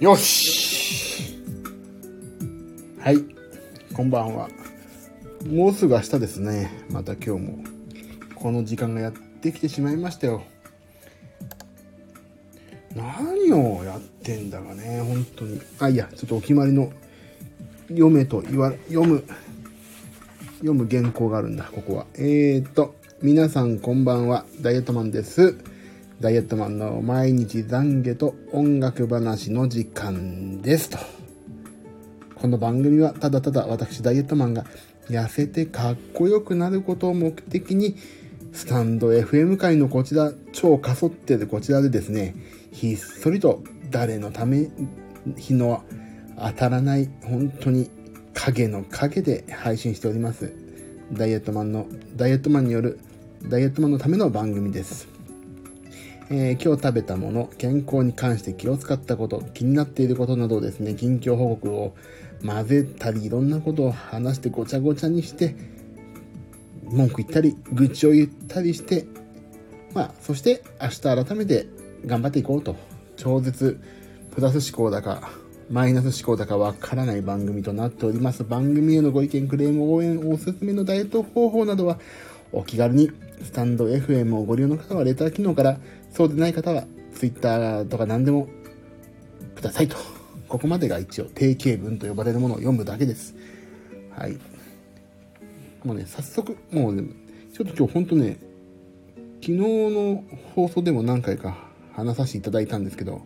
よし。はい。こんばんは。もうすぐ明日ですね。また今日もこの時間がやってきてしまいましたよ。何をやってんだかね本当に。あいやちょっとお決まりの読めと言わ読む読む原稿があるんだここは。えーと皆さんこんばんは。ダイエットマンです。ダイエットマンの毎日懺悔と音楽話の時間ですと。この番組はただただ私ダイエットマンが痩せてかっこよくなることを目的にスタンド FM 界のこちら超かそってるこちらでですねひっそりと誰のため日の当たらない本当に影の影で配信しておりますダイエットマンのダイエットマンによるダイエットマンのための番組ですえー、今日食べたもの、健康に関して気を使ったこと、気になっていることなどですね、近況報告を混ぜたり、いろんなことを話してごちゃごちゃにして、文句言ったり、愚痴を言ったりして、まあ、そして明日改めて頑張っていこうと。超絶プラス思考だか、マイナス思考だかわからない番組となっております。番組へのご意見、クレーム、応援、おすすめのダイエット方法などは、お気軽にスタンド FM をご利用の方はレター機能からそうでない方は Twitter とか何でもくださいと。ここまでが一応定型文と呼ばれるものを読むだけです。はい。もうね、早速、もうね、ちょっと今日ほんとね、昨日の放送でも何回か話させていただいたんですけど、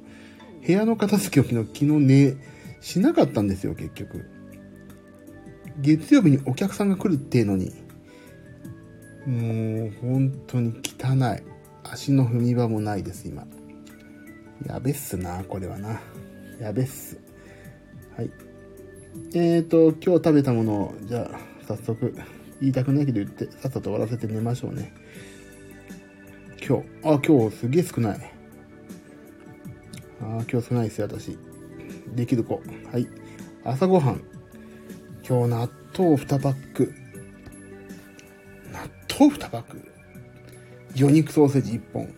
部屋の片付けを昨日、昨日ね、しなかったんですよ、結局。月曜日にお客さんが来るっていうのに、もう本当に汚い。足の踏み場もないです、今。やべっすな、これはな。やべっす。はい。えーと、今日食べたものを、じゃあ、早速、言いたくないけど言って、さっさと終わらせて寝ましょうね。今日、あ、今日すげえ少ない。あ、今日少ないですよ、私。できる子。はい。朝ごはん。今日納豆2パック。納豆2パック？魚肉ソーセージ1本。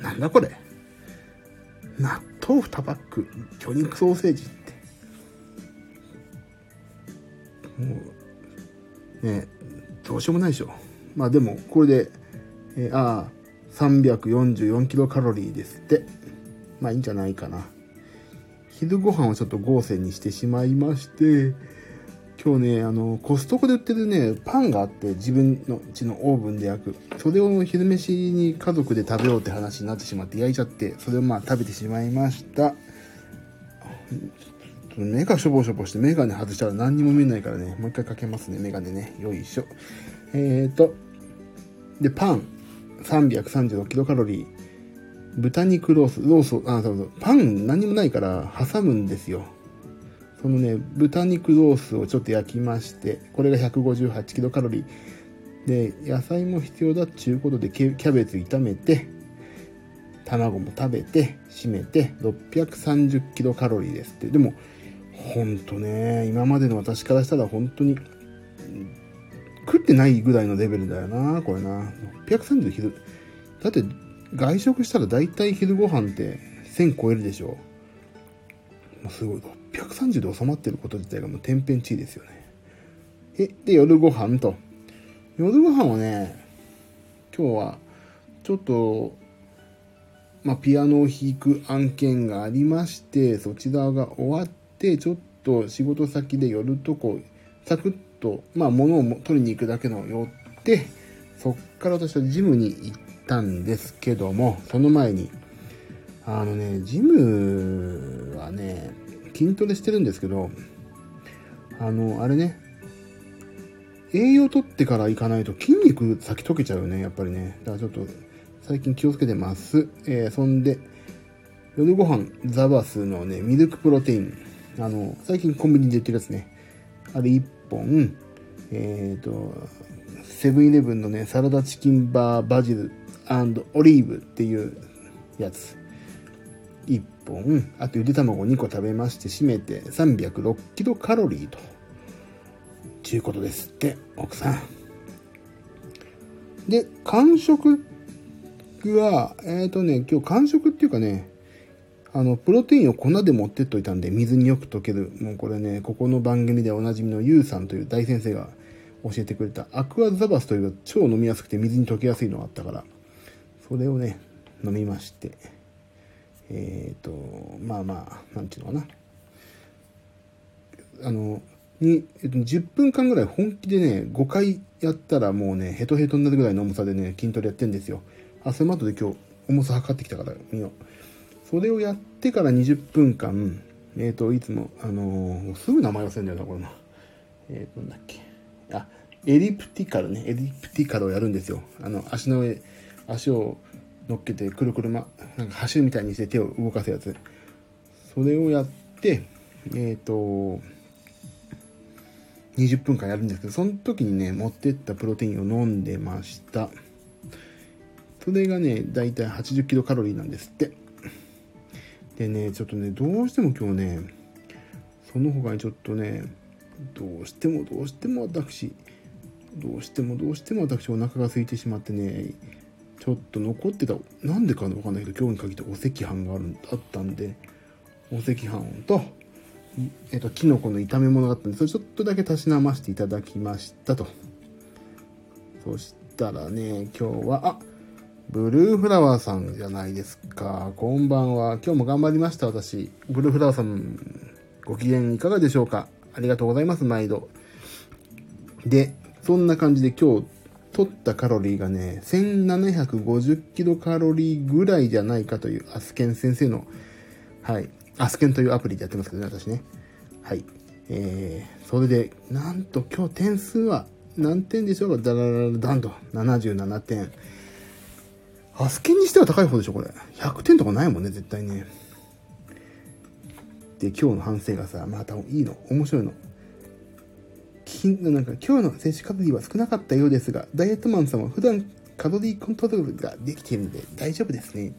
なんだこれ納豆2パック、魚肉ソーセージって。もう、ねどうしようもないでしょ。まあでも、これで、えー、ああ、344キロカロリーですって。まあいいんじゃないかな。昼ご飯をちょっと合成にしてしまいまして、今日ね、あの、コストコで売ってるね、パンがあって、自分のうちのオーブンで焼く。それを昼飯に家族で食べようって話になってしまって焼いちゃって、それをまあ食べてしまいました。目がしょぼしょぼしてメガネ外したら何にも見えないからね、もう一回かけますね、メガネね。よいしょ。えーと、で、パン、336キロカロリー。豚肉ロース、ロース、あ、そうそう、パン何もないから挟むんですよ。そのね、豚肉ロースをちょっと焼きまして、これが158キロカロリー。で、野菜も必要だっていうことで、キャベツ炒めて、卵も食べて、締めて、630キロカロリーですって。でも、ほんとね、今までの私からしたら本当に、食ってないぐらいのレベルだよな、これな。630昼。だって、外食したら大体昼ご飯って1000超えるでしょ。もうすごい。630で収まってること自体がもう天変地異ですよね。え、で、夜ご飯と。夜ご飯はね、今日は、ちょっと、まあ、ピアノを弾く案件がありまして、そちらが終わって、ちょっと仕事先で寄るとこ、サクッと、まあ、物を取りに行くだけの寄って、そっから私はジムに行ったんですけども、その前に、あのね、ジムはね、筋トレしてるんですけど、あの、あれね、栄養取ってから行かないと筋肉先溶けちゃうよね、やっぱりね。だからちょっと最近気をつけてます。えー、そんで、夜ご飯、ザバスのね、ミルクプロテイン。あの、最近コンビニで売ってるやつね。あれ1本、えっ、ー、と、セブンイレブンのね、サラダチキンバーバジルオリーブっていうやつ。1本、あとゆで卵2個食べまして、締めて306キロカロリーと、ちゅうことですって、奥さん。で、間食は、えっ、ー、とね、今日間食っていうかね、あの、プロテインを粉で持ってっといたんで、水によく溶ける。もうこれね、ここの番組でおなじみのユウさんという大先生が教えてくれたアクアザバスという超飲みやすくて水に溶けやすいのがあったから、それをね、飲みまして、えっ、ー、と、まあまあ、なんていうのかな。あの、に、10分間ぐらい本気でね、5回やったらもうね、ヘトヘトになるぐらいの重さでね、筋トレやってんですよ。あ、それも後で今日重さ測ってきたから見よう。それをやってから20分間、えっ、ー、と、いつも、あのー、すぐ名前忘れるんだよな、これな。えっ、ー、と、なんだっけ。あ、エリプティカルね。エリプティカルをやるんですよ。あの、足の上、足を乗っけて、くるくるま、なんか走るみたいにして手を動かすやつ。それをやって、えっ、と、20分間やるんですけど、その時にね、持ってったプロテインを飲んでました。それがね、だいたい80キロカロリーなんですって。でね、ちょっとね、どうしても今日ね、その他にちょっとね、どうしてもどうしても私、どうしてもどうしても私お腹が空いてしまってね、ちょっと残ってた、なんでかわかんないけど、今日に限ってお赤飯があるあったんで、お赤飯と、えっと、キノコの炒め物があったんで、それちょっとだけたしなましていただきましたと。そしたらね、今日は、あブルーフラワーさんじゃないですか。こんばんは。今日も頑張りました、私。ブルーフラワーさん、ご機嫌いかがでしょうかありがとうございます、毎度。で、そんな感じで今日取ったカロリーがね、1750キロカロリーぐらいじゃないかというアスケン先生の、はい、アスケンというアプリでやってますけどね、私ね。はい。えー、それで、なんと今日点数は何点でしょうかダラララダンと77点。アスケンにしては高い方でしょ、これ。100点とかないもんね、絶対ね。で、今日の反省がさ、またいいの、面白いの。なんか今日の摂取カロリーは少なかったようですが、ダイエットマンさんは普段カロリーコントロールができているので大丈夫ですね。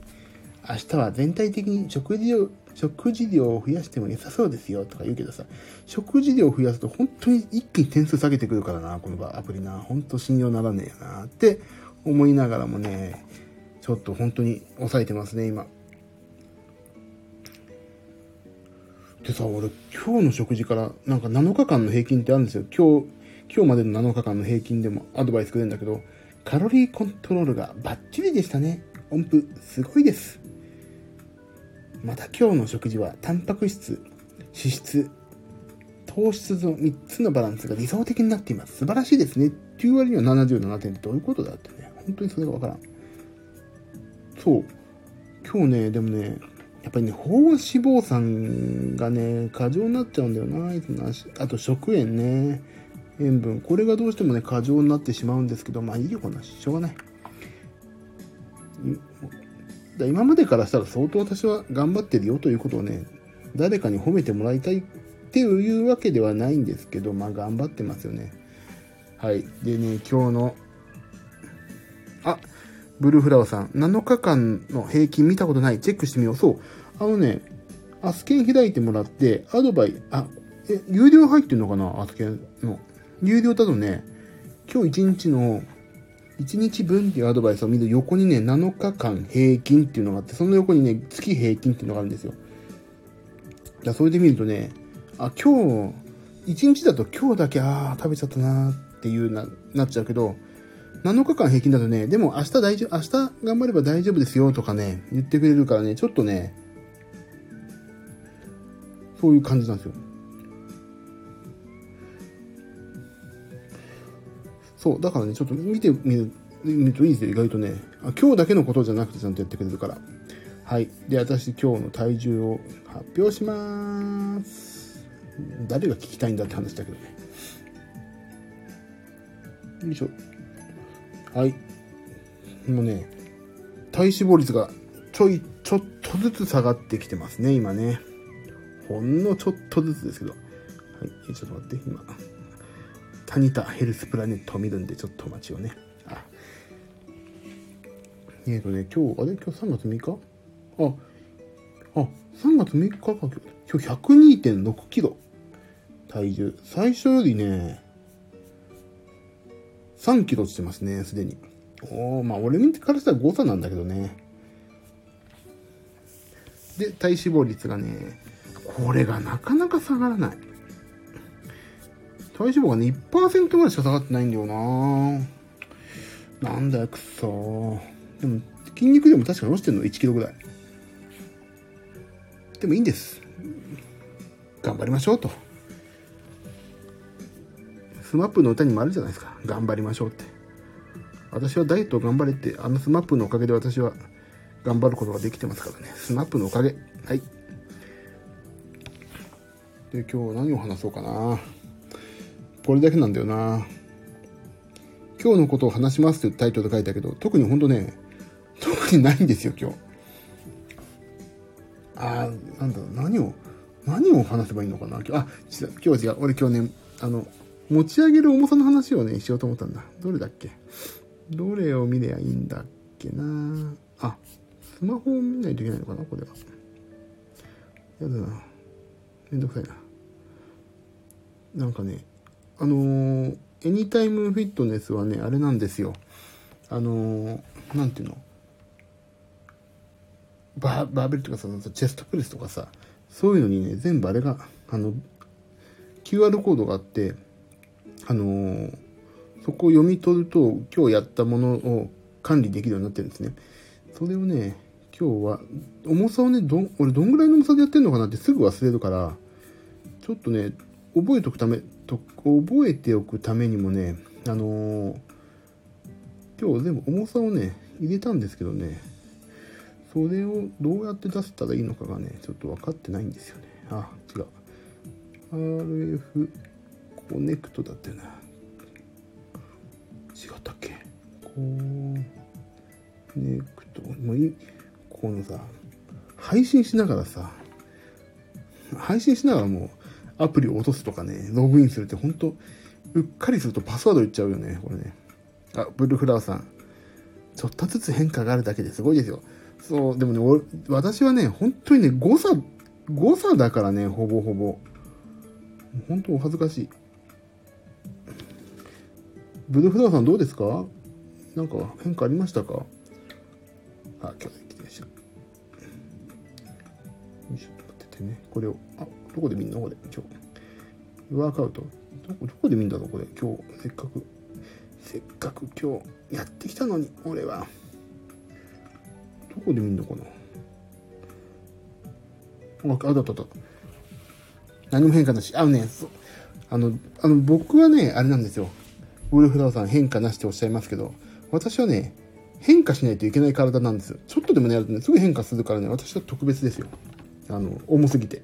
明日は全体的に食事量、食事量を増やしても良さそうですよとか言うけどさ、食事量を増やすと本当に一気に点数下げてくるからな、このアプリな。本当信用ならねえよなって思いながらもね、ちょっと本当に抑えてますね、今。でさ、俺、今日の食事から、なんか7日間の平均ってあるんですよ。今日、今日までの7日間の平均でもアドバイスくれるんだけど、カロリーコントロールがバッチリでしたね。音符、すごいです。また今日の食事は、タンパク質、脂質、糖質の3つのバランスが理想的になっています。素晴らしいですね。っていう割には77点ってどういうことだってね。本当にそれがわからん。そう。今日ね、でもね、やっぱりね、飽和脂肪酸がね、過剰になっちゃうんだよな、いつもあと食塩ね、塩分。これがどうしてもね、過剰になってしまうんですけど、まあいいよ、こんなしょうがない。だ今までからしたら相当私は頑張ってるよということをね、誰かに褒めてもらいたいっていうわけではないんですけど、まあ頑張ってますよね。はい。でね、今日の、あ、ブルーフラワーさん、7日間の平均見たことない。チェックしてみよう。そう。あのね、アスケン開いてもらって、アドバイ、あ、え、有料入ってんのかな？アスケンの。有料だとね、今日1日の、1日分っていうアドバイスを見る横にね、7日間平均っていうのがあって、その横にね、月平均っていうのがあるんですよ。じゃそれで見るとね、あ、今日、1日だと今日だけ、ああ、食べちゃったなーっていうな、なっちゃうけど、7日間平均だとね、でも明日大丈夫、明日頑張れば大丈夫ですよとかね、言ってくれるからね、ちょっとね、そういう感じなんですよ。そう、だからね、ちょっと見てみる、見るといいですよ、意外とね。あ今日だけのことじゃなくてちゃんとやってくれるから。はい。で、私今日の体重を発表しまーす。誰が聞きたいんだって話だけどね。よいしょ。はい。もうね、体脂肪率がちょい、ちょっとずつ下がってきてますね、今ね。ほんのちょっとずつですけど。はい、ちょっと待って、今。タニタヘルスプラネットを見るんで、ちょっとお待ちをね。あ。えっ、ー、とね、今日、あれ？今日3月6日？あ、あ、3月6日か、今日。今日102.6キロ。体重。最初よりね、3キロ落ちてますね、すでに。おー、まあ俺見てからしたら誤差なんだけどね。で、体脂肪率がね、これがなかなか下がらない。体脂肪がね、1%ぐらいしか下がってないんだよななんだよ、くそでも、筋肉でも確かに落ちてるの1キロぐらい。でもいいんです。頑張りましょうと。 SMAPの歌にもあるじゃないですか。頑張りましょうって。私はダイエットを頑張れって、あの SMAPのおかげで私は頑張ることができてますからね。スマップのおかげ。はい。で、今日は何を話そうかな。これだけなんだよな。今日のことを話しますってタイトルで書いたけど、特にほんとね、特にないんですよ、今日。あー、なんだろう、何を、何を話せばいいのかな。あ、今日は違う。俺今日ね、あの、持ち上げる重さの話をね、しようと思ったんだ。どれだっけ？どれを見ればいいんだっけな？あ、スマホを見ないといけないのかな？これは。やだな。めんどくさいな。なんかね、あのー、エニタイムフィットネスはね、あれなんですよ。あのー、なんていうの？バーベルとかさ、チェストプレスとかさ、そういうのにね、全部あれが、あの、QR コードがあって、あのー、そこを読み取ると、今日やったものを管理できるようになってるんですね。それをね、今日は、重さをね、ど、俺どんぐらいの重さでやってんのかなってすぐ忘れるから、ちょっとね、覚えておくため、と覚えておくためにもね、あのー、今日全部重さをね、入れたんですけどね、それをどうやって出せたらいいのかがね、ちょっと分かってないんですよね。あ、違う。RF コネクトだったよな。違ったっけ？コネクト。もうい。このさ、配信しながらさ、配信しながらもうアプリを落とすとかね、ログインするって本当うっかりするとパスワード言っちゃうよね、これね。あ、ブルーフラワーさん。ちょっとずつ変化があるだけですごいですよ。そう、でもね、私はね、本当にね、誤差、誤差だからね、ほぼほぼ。本当お恥ずかしい。ブルーフラワーさんどうですか？なんか変化ありましたか？あ、今日来てました。よいしょ、待っててね。これを、あ、どこで見んの？これ、今日。ワークアウト。どこ、どこで見んだろう？これ、今日。せっかく、せっかく今日やってきたのに、俺は。どこで見んのかな？あ、あだったあった。何も変化なし。あのね、あの、あの、僕はね、あれなんですよ。ウルフラワーさん変化なしっておっしゃいますけど、私はね、変化しないといけない体なんですよ。ちょっとでもね、やるとね、すぐ変化するからね、私は特別ですよ。あの、重すぎて。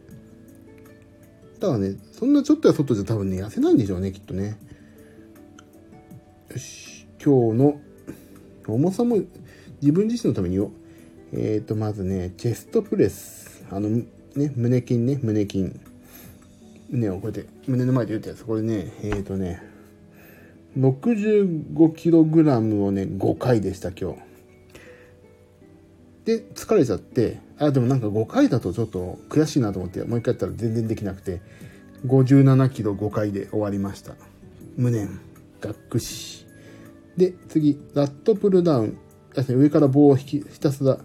だからね、そんなちょっとや外じゃ多分ね、痩せないんでしょうね、きっとね。よし、今日の重さも自分自身のためによ。えっ、ー、と、まずね、チェストプレス。あの、ね、胸筋ね、胸筋。胸をこうやって、胸の前で言ったやつ。これね、えっ、ー、とね、65kg をね、5回でした、今日。で、疲れちゃって、あ、でもなんか5回だとちょっと悔しいなと思って、もう一回やったら全然できなくて、57キロ5回で終わりました。無念、がっくし。で、次、ラットプルダウン。上から棒を引き、ひたすら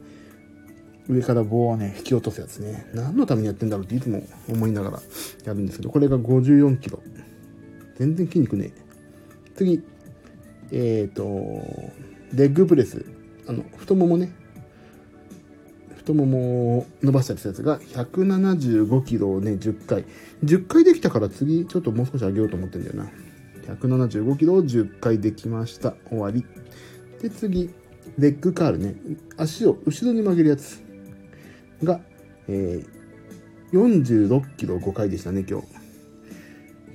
上から棒をね、引き落とすやつね。何のためにやってんだろうっていつも思いながらやるんですけど、これが54キロ。全然筋肉ねえ次、えっ、ー、と、レッグプレス。あの、太ももね。太ももを伸ばしたりしたやつが175キロをね、10回。10回できたから次、ちょっともう少し上げようと思ってんだよな。175キロを10回できました。終わり。で、次、レッグカールね。足を後ろに曲げるやつ。が、えー、46キロ5回でしたね、今日。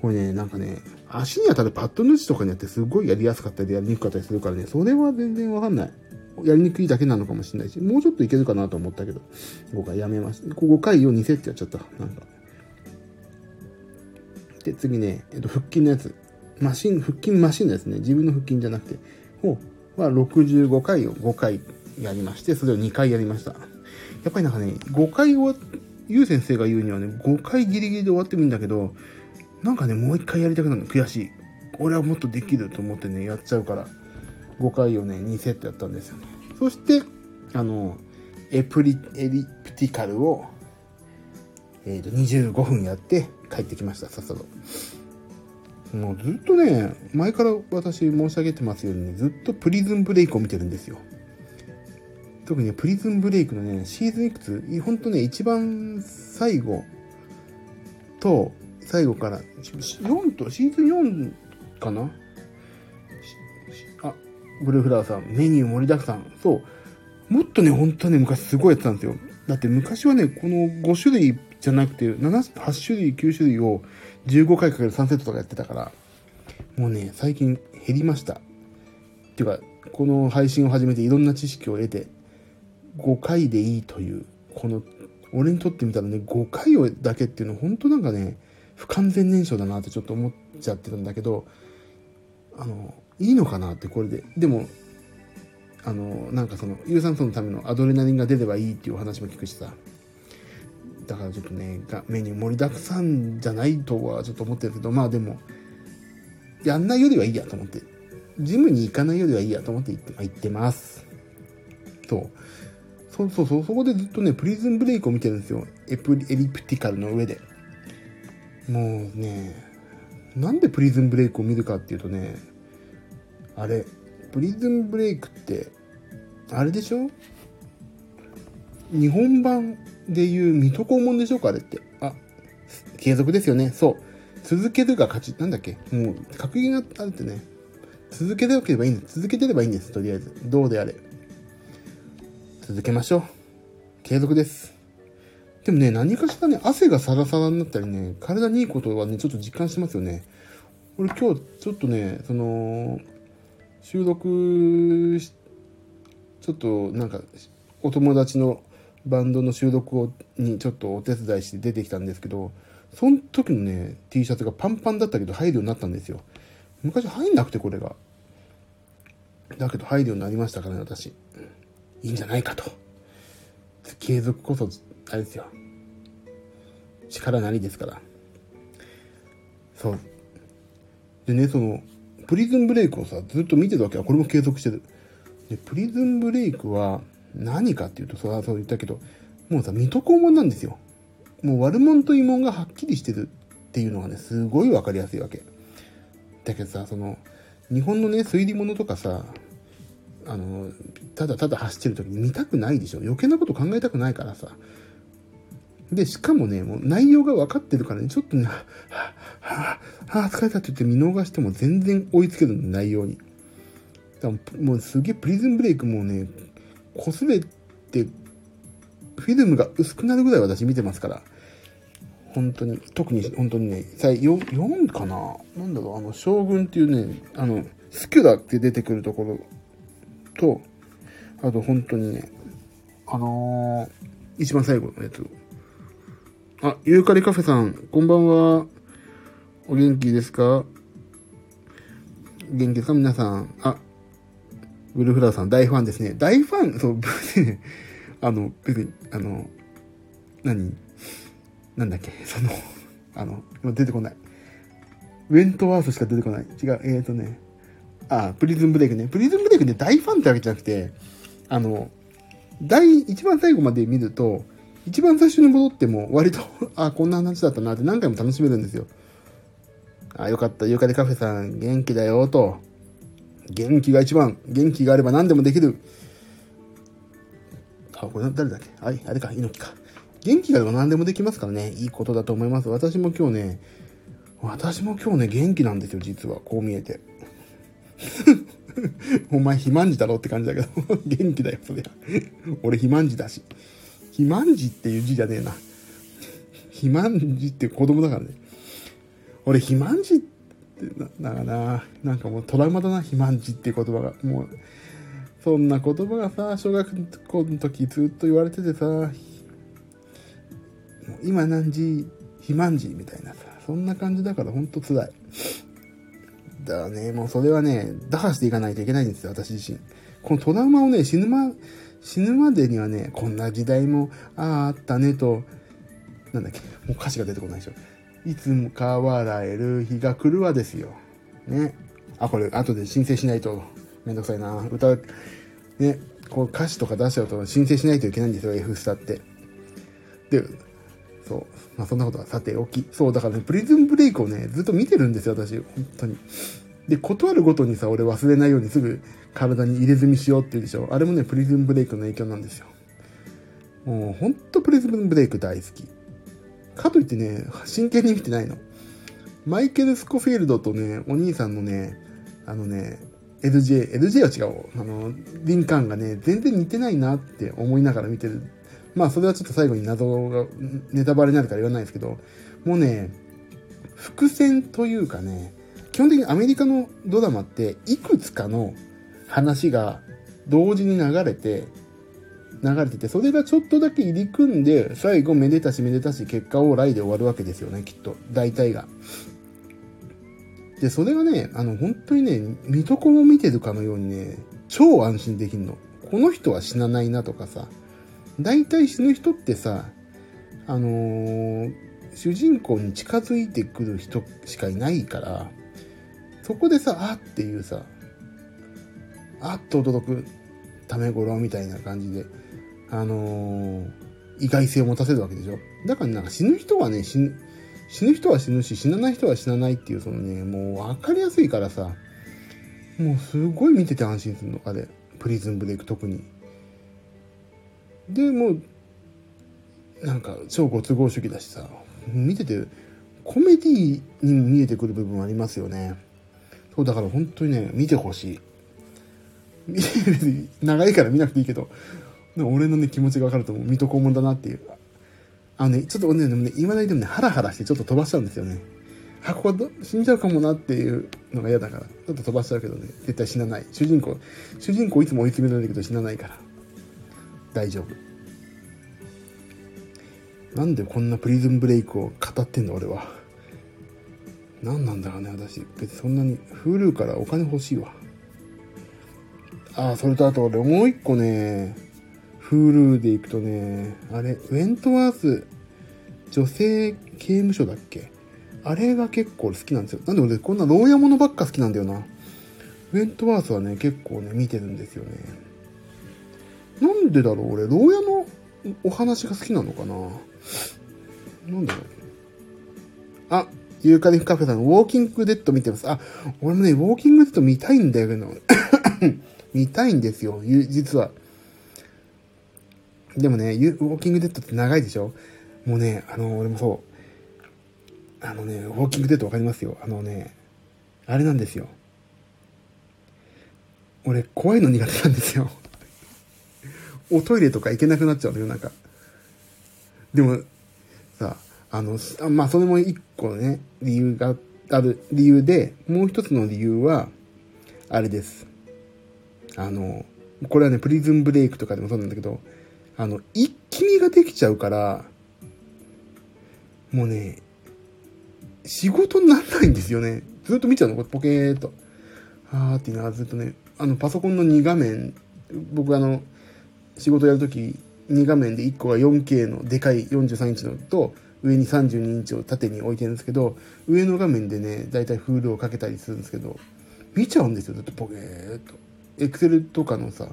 これね、なんかね、足に当たるパッドの位置とかにやってすごいやりやすかったりやりにくかったりするからね、それは全然わかんない。やりにくいだけなのかもしれないし、もうちょっといけるかなと思ったけど、5回やめました。5回を2セットやっちゃった。なんか。で、次ね、えっと、腹筋のやつ。マシン、腹筋マシンのやつね。自分の腹筋じゃなくて。を、は65回を5回やりまして、それを2回やりました。やっぱりなんかね、5回終わ、ゆう先生が言うにはね、5回ギリギリで終わってもいいんだけど、なんかね、もう1回やりたくなるの悔しい。俺はもっとできると思ってね、やっちゃうから、5回をね、2セットやったんですよね。そして、あの、エプリ、エリプティカルを、えっ、と、25分やって帰ってきました、さっさと。もうずっとね、前から私申し上げてますように、ね、ずっとプリズンブレイクを見てるんですよ。特にね、プリズンブレイクのね、シーズンいくつ？ほんとね、一番最後と、最後から、4と、シーズン4かな？あ、ブルーフラワーさん、メニュー盛りだくさん。そう。もっとね、本当はね、昔すごいやってたんですよ。だって昔はね、この5種類じゃなくて、7、8種類、9種類を15回かける3セットとかやってたから、もうね、最近減りました。っていうか、この配信を始めていろんな知識を得て、5回でいいという、この、俺にとってみたらね、5回をだけっていうのは本当なんかね、不完全燃焼だなってちょっと思っちゃってるんだけど、あの、いいのかなってこれで。でも、あの、なんかその、有酸素のためのアドレナリンが出ればいいっていうお話も聞くしさ。だからちょっとね、メニュー盛りだくさんじゃないとはちょっと思ってるけど、まあでも、やんないよりはいいやと思って、ジムに行かないよりはいいやと思って行って行ってます。そう。そうそうそう、そこでずっとね、プリズンブレイクを見てるんですよ。エプエリプティカルの上で。もうね、なんでプリズンブレイクを見るかっていうとね、あれ、プリズンブレイクって、あれでしょ？日本版でいう水戸黄門でしょ？うかあれって。あ、継続ですよね。そう。続けるが勝ち。なんだっけ？もう、格言があるってね。続けておけばいいんです。続けてればいいんです。とりあえず。どうであれ。続けましょう。継続です。でもね、何かしらね、汗がサラサラになったりね、体にいいことはね、ちょっと実感してますよね。俺今日、ちょっとね、その、収録ちょっとなんか、お友達のバンドの収録をにちょっとお手伝いして出てきたんですけど、その時のね、T シャツがパンパンだったけど入るようになったんですよ。昔入んなくてこれが。だけど入るようになりましたからね、私。いいんじゃないかと。継続こそ、あれですよ。力なりですから。そう。でね、その、プリズンブレイクをさ、ずっと見てるわけは、これも継続してる。で、プリズンブレイクは、何かっていうと、そそう言ったけど、もうさ、水戸黄門なんですよ。もう悪者と異門がはっきりしてるっていうのがね、すごいわかりやすいわけ。だけどさ、その、日本のね、推理物とかさ、あの、ただただ走ってる時に見たくないでしょ。余計なこと考えたくないからさ。で、しかもね、もう内容が分かってるからね、ちょっとね、はぁ、はぁ、はぁ、疲れたって言って見逃しても全然追いつけるの、内容に。だもうすげえプリズンブレイクもうね、擦れて、フィルムが薄くなるぐらい私見てますから。本当に、特に本当にね、4, 4かな？なんだろう、あの、将軍っていうね、あの、スキュラって出てくるところと、あと本当にね、あのー、一番最後のやつ。あ、ユーカリカフェさん、こんばんは。お元気ですか？元気ですか？皆さん。あ、ウルフラーさん大ファンですね。大ファン、そう、ね、あの、別に、あの、何？なんだっけ？その、あの、出てこない。ウェントワースしか出てこない。違う、えーとね、あ、プリズンブレイクね。プリズンブレイクね、大ファンってわけじゃなくて、あの、第、一番最後まで見ると、一番最初に戻っても割と あ、こんな話だったなって何回も楽しめるんですよ。あ、よかった。ゆかりカフェさん元気だよ、と。元気が一番。元気があれば何でもできる。あ、これ誰だっけ？はい、あれか、猪木か。元気があれば何でもできますからね。いいことだと思います。私も今日ね、私も今日ね、元気なんですよ、実は。こう見えて。お前肥満児だろって感じだけど 元気だよ、そりゃ。俺肥満児だし。肥満児っていう字じゃねえな。肥満児って子供だからね。俺肥満児ってな、だからな、なんかもうトラウマだな、肥満児って言葉が。もう、そんな言葉がさ、小学校の時ずっと言われててさ、今何時、肥満児みたいなさ、そんな感じだからほんと辛い。だからね、もうそれはね、打破していかないといけないんですよ、私自身。このトラウマをね、死ぬま、死ぬまでにはね、こんな時代も、あ、ったねと、なんだっけ、もう歌詞が出てこないでしょ。いつもか笑える日が来るわですよ。ね。あ、これ、後で申請しないとめんどくさいな。歌、ね、こう歌詞とか出しちゃうと申請しないといけないんですよ、F スタって。で、そう。まあそんなことはさておき。そう、だからね、プリズンブレイクをね、ずっと見てるんですよ、私。本当に。で、断るごとにさ、俺忘れないようにすぐ体に入れ墨しようって言うでしょ。あれもね、プリズンブレイクの影響なんですよ。もう、ほんとプリズンブレイク大好き。かといってね、真剣に見てないの。マイケル・スコフィールドとね、お兄さんのね、あのね、LJ、LJ は違う。あの、リンカーンがね、全然似てないなって思いながら見てる。まあ、それはちょっと最後に謎が、ネタバレになるから言わないですけど、もうね、伏線というかね、基本的にアメリカのドラマって、いくつかの話が同時に流れて、流れてて、それがちょっとだけ入り組んで、最後めでたしめでたし結果オーライで終わるわけですよね、きっと。大体が。で、それがね、あの、本当にね、水戸黄を見てるかのようにね、超安心できるの。この人は死なないなとかさ、大体死ぬ人ってさ、あのー、主人公に近づいてくる人しかいないから、そこでさ、あっていうさ、あっと驚くため頃みたいな感じで、あのー、意外性を持たせるわけでしょ。だからなんか死ぬ人はね、死ぬ、死ぬ人は死ぬし、死なない人は死なないっていう、そのね、もう分かりやすいからさ、もうすごい見てて安心するの、あれ。プリズンブレイク特に。で、もう、なんか超ご都合主義だしさ、見てて、コメディに見えてくる部分ありますよね。そう、だから本当にね、見てほしい。長いから見なくていいけど、俺のね、気持ちがわかると思う。水戸黄門だなっていう。あのね、ちょっとね、でもね、今だにでもね、ハラハラしてちょっと飛ばしちゃうんですよね。あ、ここ死んじゃうかもなっていうのが嫌だから、ちょっと飛ばしちゃうけどね、絶対死なない。主人公、主人公いつも追い詰められるけど死なないから。大丈夫。なんでこんなプリズンブレイクを語ってんの俺は。何なんだろうね、私。別にそんなに、Hulu からお金欲しいわ。ああ、それとあと俺もう一個ね、Hulu で行くとね、あれ、ウェントワース女性刑務所だっけ？あれが結構好きなんですよ。なんで俺こんな牢屋物ばっか好きなんだよな。ウェントワースはね、結構ね、見てるんですよね。なんでだろう俺、牢屋のお話が好きなのかな？なんだろうあ、ユーカリフカフェさん、ウォーキングデッド見てます。あ、俺もね、ウォーキングデッド見たいんだよけど、見たいんですよ、実は。でもね、ウォーキングデッドって長いでしょ？もうね、あの、俺もそう。あのね、ウォーキングデッドわかりますよ。あのね、あれなんですよ。俺、怖いの苦手なんですよ。おトイレとか行けなくなっちゃうのよ、なんか。でも、さ、ああの、まあ、それも一個ね、理由がある理由で、もう一つの理由は、あれです。あの、これはね、プリズンブレイクとかでもそうなんだけど、あの、一気見ができちゃうから、もうね、仕事にならないんですよね。ずっと見ちゃうの、ポケーっと。あーって言いながらずっとね、あの、パソコンの2画面、僕あの、仕事やるとき、2画面で1個が 4K のでかい43インチのと、上に32インチを縦に置いてるんですけど、上の画面でね、だいたいフールをかけたりするんですけど、見ちゃうんですよ、ずっとポケーっと。エクセルとかのさ、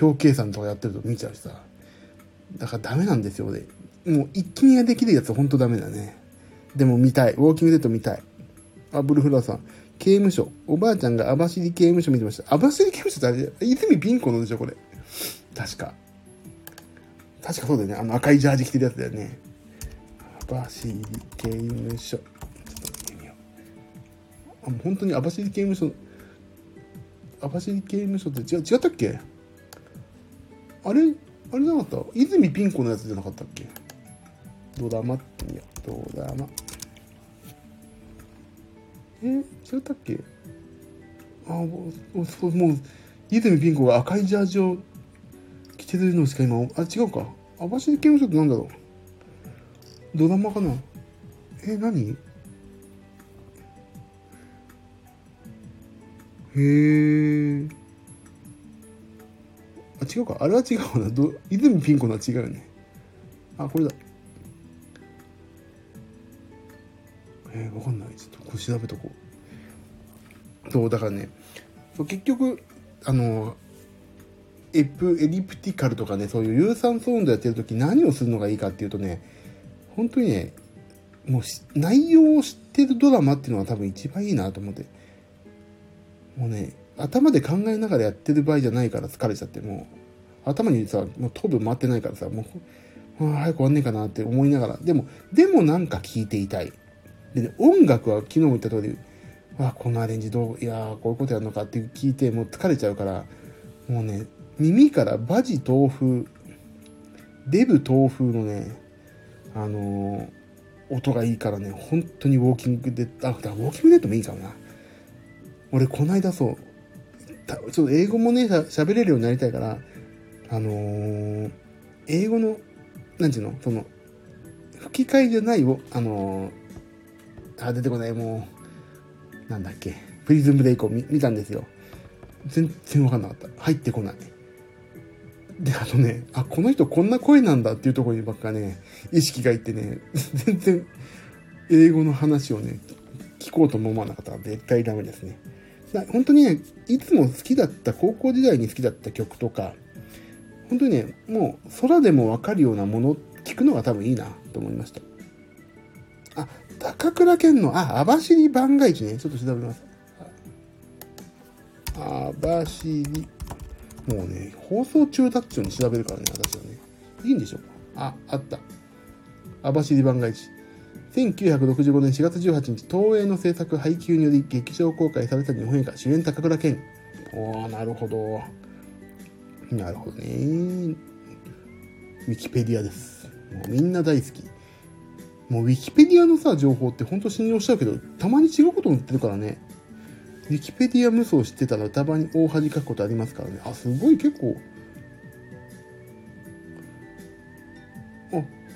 表計算とかやってると見ちゃうしさ。だからダメなんですよ、俺。もう一気見ができるやつはほんとダメだね。でも見たい。ウォーキングデッド見たい。あ、ブルフラーさん。刑務所。おばあちゃんが網走刑務所見てました。網走刑務所ってあれ、泉ピン子のでしょ、これ。確か。確かそうだよね。あの赤いジャージ着てるやつだよね。網走刑務所。ちょっと見てみよう。あ、本当に網走刑務所、網走刑務所って違違ったっけ？あれ？あれじゃなかった？泉ピン子のやつじゃなかったっけ？ドラマってみよう。ドラマ。え？違ったっけ？あ、もう、そう、もう、泉ピン子が赤いジャージを着てるのしか今、あ、違うか。網走刑務所ってなんだろう？ドラマかな？え、何？へえ。あ、違うか。あれは違うな。ど泉ピン子のは違うよね。あ、これだ。えー、わかんない。ちょっとこれ調べとこう。そう、だからね、そう結局、あの、エプ、エリプティカルとかね、そういう有酸素運動やってる時何をするのがいいかっていうとね、本当にね、もう内容を知ってるドラマっていうのが多分一番いいなと思って。もうね、頭で考えながらやってる場合じゃないから疲れちゃって、もう、頭にさ、もう頭部回ってないからさ、もう、あ早く終わんねえかなって思いながら、でも、でもなんか聞いていたい。でね、音楽は昨日も言った通り、あ、このアレンジどう、いやー、こういうことやるのかって聞いて、もう疲れちゃうから、もうね、耳からバジ豆腐、デブ豆腐のね、あの、音がいいからね、本当にウォーキングで、あ、ウォーキングデッドもいいかもな。俺、こないだそう、ちょっと英語もね、喋れるようになりたいから、あのー、英語の、なんていうのその、吹き替えじゃないを、あのー、あ、出てこない、もう、なんだっけ、プリズムブレイクを見たんですよ。全然わかんなかった。入ってこない。で、あとね、あ、この人こんな声なんだっていうところにばっかね、意識がいってね、全然英語の話をね、聞こうと思わなかったら絶対ダメですね。本当にね、いつも好きだった、高校時代に好きだった曲とか、本当にね、もう空でもわかるようなもの聞くのが多分いいなと思いました。あ、高倉健の、あ、網走番外地ね。ちょっと調べます。網走。もうね、放送中だっちゅうに調べるからね、私はね。いいんでしょうか？あ、あった。網走番外地。1965年4月18日、東映の制作配給により劇場公開された日本映画、主演高倉健。おー、なるほど。なるほどね。ウィキペディアです。もうみんな大好き。もうウィキペディアのさ、情報ってほんと信用しちゃうけど、たまに違うこと載ってるからね。ウィキペディア無双知ってたらたまに大恥かくことありますからね。あ、すごい結構。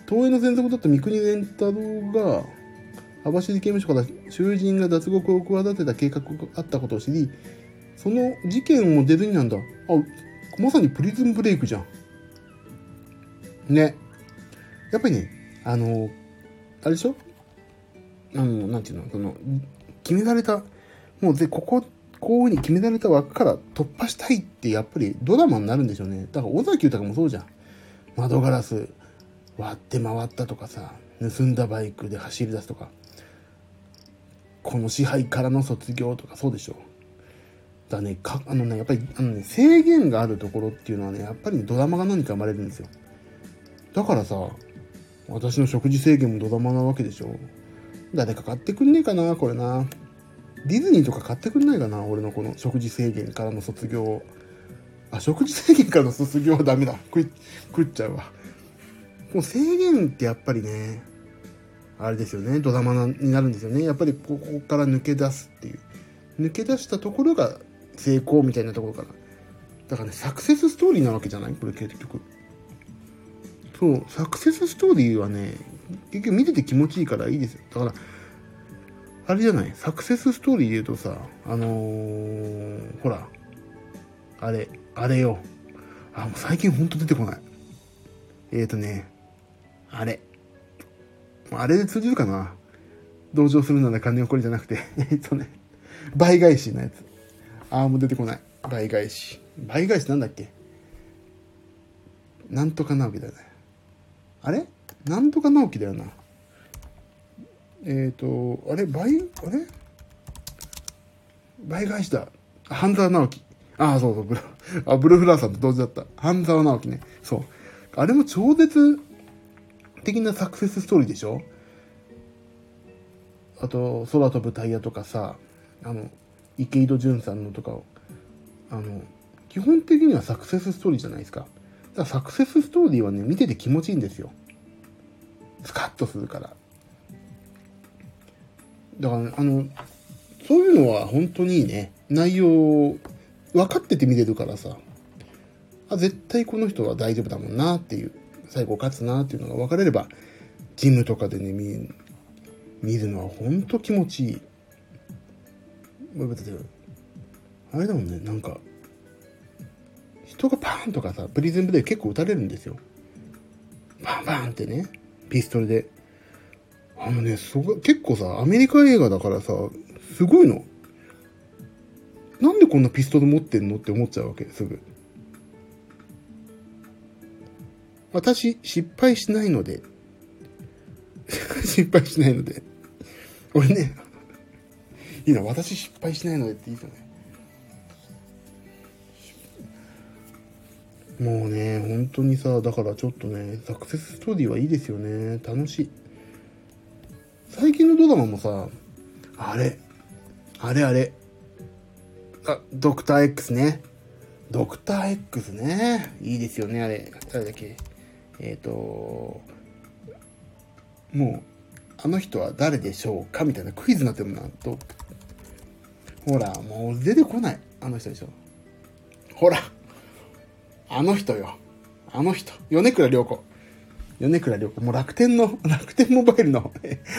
東映の専属だった三国連太郎が、網走刑務所から囚人が脱獄を企てた計画があったことを知り、その事件も出ずになんだ。あ、まさにプリズンブレイクじゃん。ね。やっぱりね、あの、あれでしょ？あの、なんていうの、その、決められた、もうで、ここ、こういう風に決められた枠から突破したいってやっぱりドラマになるんでしょうね。だから尾崎豊もそうじゃん。窓ガラス割って回ったとかさ、盗んだバイクで走り出すとか、この支配からの卒業とかそうでしょ。だね、か、あのね、やっぱり、あのね、制限があるところっていうのはね、やっぱりドラマが何か生まれるんですよ。だからさ、私の食事制限もドラマなわけでしょ。誰か買ってくんねえかな、これな。ディズニーとか買ってくんないかな、俺のこの食事制限からの卒業。あ、食事制限からの卒業はダメだ。食い、食っちゃうわ。この制限ってやっぱりね、あれですよね、ドラマになるんですよね。やっぱりここから抜け出すっていう。抜け出したところが成功みたいなところから。だからね、サクセスストーリーなわけじゃない？これ結局。そう、サクセスストーリーはね、結局見てて気持ちいいからいいですよ。だから、あれじゃない？サクセスストーリーで言うとさ、あのー、ほら、あれ、あれよ。あ、もう最近ほんと出てこない。えーとね、あれ。あれで通じるかな同情するなら金残りじゃなくて、えっとね、倍返しのやつ。ああ、もう出てこない。倍返し。倍返しなんだっけ？なんとか直樹だよね。あれ？なんとか直樹だよな。えっ、ー、と、あれ？倍、あれ？倍返しだ。半沢直樹。ああ、そうそう、ブル あブルーフラーさんと同時だった。半沢直樹ね。そう。あれも超絶的なサクセスストーリーでしょ？あと、空飛ぶタイヤとかさ、あの、池井戸潤さんのとかを、あの、基本的にはサクセスストーリーじゃないですか。だからサクセスストーリーはね、見てて気持ちいいんですよ。スカッとするから。だから、ねあの、そういうのは本当にいいね。内容、分かってて見れるからさ。あ、絶対この人は大丈夫だもんなっていう。最後勝つなっていうのが分かれれば、ジムとかでね、見、見るのは本当気持ちいい。あれだもんね、なんか、人がパーンとかさ、プリズンブレイ結構撃たれるんですよ。バンバンってね、ピストルで。あのね、そ結構さ、アメリカ映画だからさ、すごいの。なんでこんなピストル持ってんのって思っちゃうわけ、すぐ。私、失敗しないので。失敗しないので。俺ね、いいな、私失敗しないのでっていいですよね。もうね、本当にさ、だからちょっとね、サクセスストーリーはいいですよね。楽しい。最近のドラマもさ、あれ、あれあれ、あ、ドクター X ね。ドクター X ね。いいですよね、あれ。誰だっけ？えっ、ー、と、もう、あの人は誰でしょうかみたいなクイズになってるもん。とほら、もう出てこない。あの人でしょ。ほら。あの人よ。あの人。米倉涼子。米倉涼子。もう楽天の、楽天モバイルの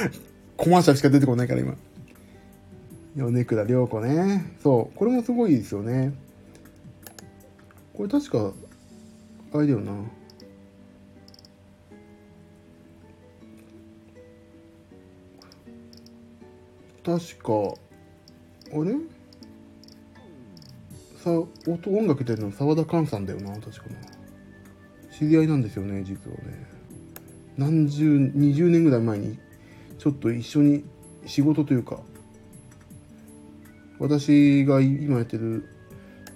コマーシャルしか出てこないから今。米倉涼子ね。そう。これもすごいですよね。これ確か、あれだよな。確か、あれ？さ音音楽出るの沢田寛さんだよな確かな知り合いなんですよね実はね。何十20年ぐらい前にちょっと一緒に仕事というか私が今やってる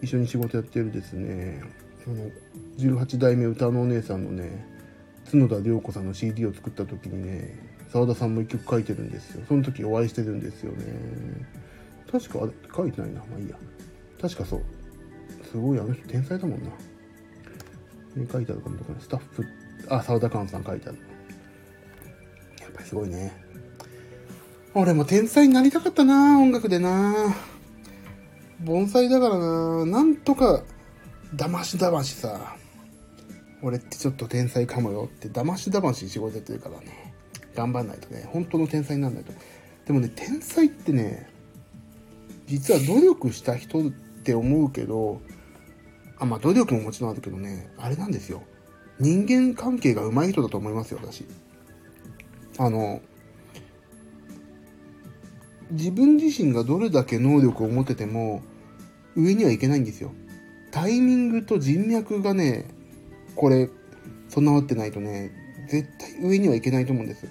一緒に仕事やってるですねあの18代目歌のお姉さんのね角田涼子さんの CD を作った時にね澤田さんも一曲書いてるんですよ。その時お会いしてるんですよね。確かあれ書いてないな。まあいいや。確かそう。すごいあの人天才だもんな。え書いてあるかなスタッフ、あ、沢田寛さん書いてある。やっぱりすごいね。俺も天才になりたかったな音楽でな。盆栽だからな。なんとか、だましだましさ、俺ってちょっと天才かもよって、だましだまし仕事やってるからね。頑張んないとね、本当の天才にならないと。でもね、天才ってね、実は努力した人って思うけど、あ、まあ努力ももちろんあるけどね、あれなんですよ。人間関係が上手い人だと思いますよ、私。あの、自分自身がどれだけ能力を持ってても、上にはいけないんですよ。タイミングと人脈がね、これ、備わってないとね、絶対上にはいけないと思うんです。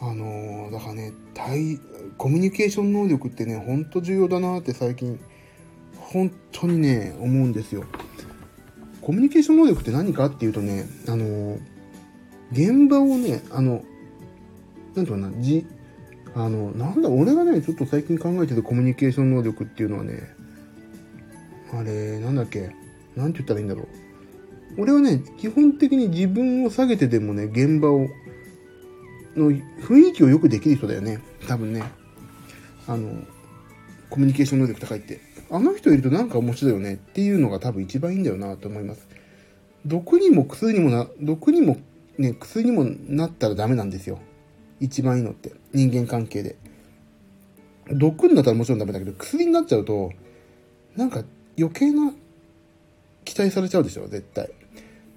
あのだからね対、コミュニケーション能力ってね、ほんと重要だなって最近本当にね、思うんですよ。コミュニケーション能力って何かっていうとね、あの、現場をね、あの、なんていうかな、じ、あの、なんだ、俺がね、ちょっと最近考えてるコミュニケーション能力っていうのはね、あれ、なんだっけ、なんて言ったらいいんだろう。俺はね、基本的に自分を下げてでもね、現場を、の雰囲気をよくできる人だよね。多分ね。あの、コミュニケーション能力高いって。あの人いるとなんか面白いよねっていうのが多分一番いいんだよなと思います。毒にも薬にもな、毒にもね、薬にもなったらダメなんですよ。一番いいのって。人間関係で。毒になったらもちろんダメだけど、薬になっちゃうと、なんか余計な期待されちゃうでしょ、絶対。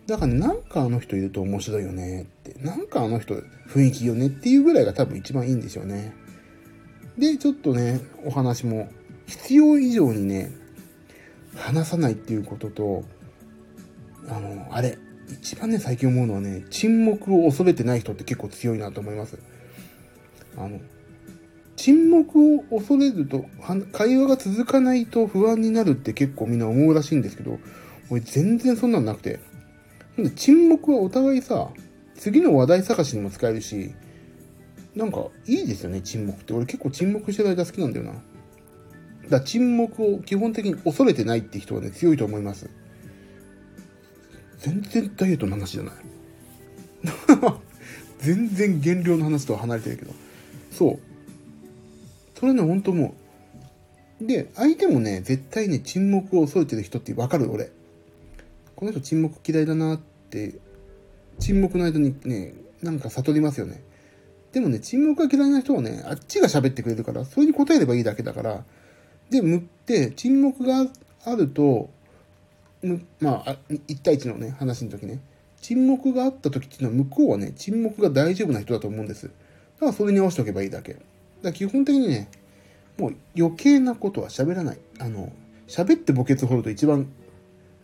だから、ね、なんかあの人いると面白いよねって。なんかあの人雰囲気よねっていうぐらいが多分一番いいんでしょうね。で、ちょっとね、お話も必要以上にね、話さないっていうことと、あの、あれ、一番ね、最近思うのはね、沈黙を恐れてない人って結構強いなと思います。あの、沈黙を恐れると、会話が続かないと不安になるって結構みんな思うらしいんですけど、俺全然そんなんなくて。沈黙はお互いさ、次の話題探しにも使えるし、なんかいいですよね、沈黙って。俺結構沈黙してる間好きなんだよな。だ沈黙を基本的に恐れてないって人はね、強いと思います。全然ダイエットの話じゃない。全然減量の話とは離れてるけど。そう。それね、ほんともう。で、相手もね、絶対ね、沈黙を恐れてる人ってわかる、俺。この人沈黙嫌いだなって、沈黙の間にね、なんか悟りますよね。でもね、沈黙が嫌いな人はね、あっちが喋ってくれるから、それに答えればいいだけだから、で、むって、沈黙があると、むまあ、1対1のね、話の時ね、沈黙があった時っていうのは向こうはね、沈黙が大丈夫な人だと思うんです。だからそれに合わせておけばいいだけ。だから基本的にね、もう余計なことは喋らない。あの、喋って墓穴掘ると一番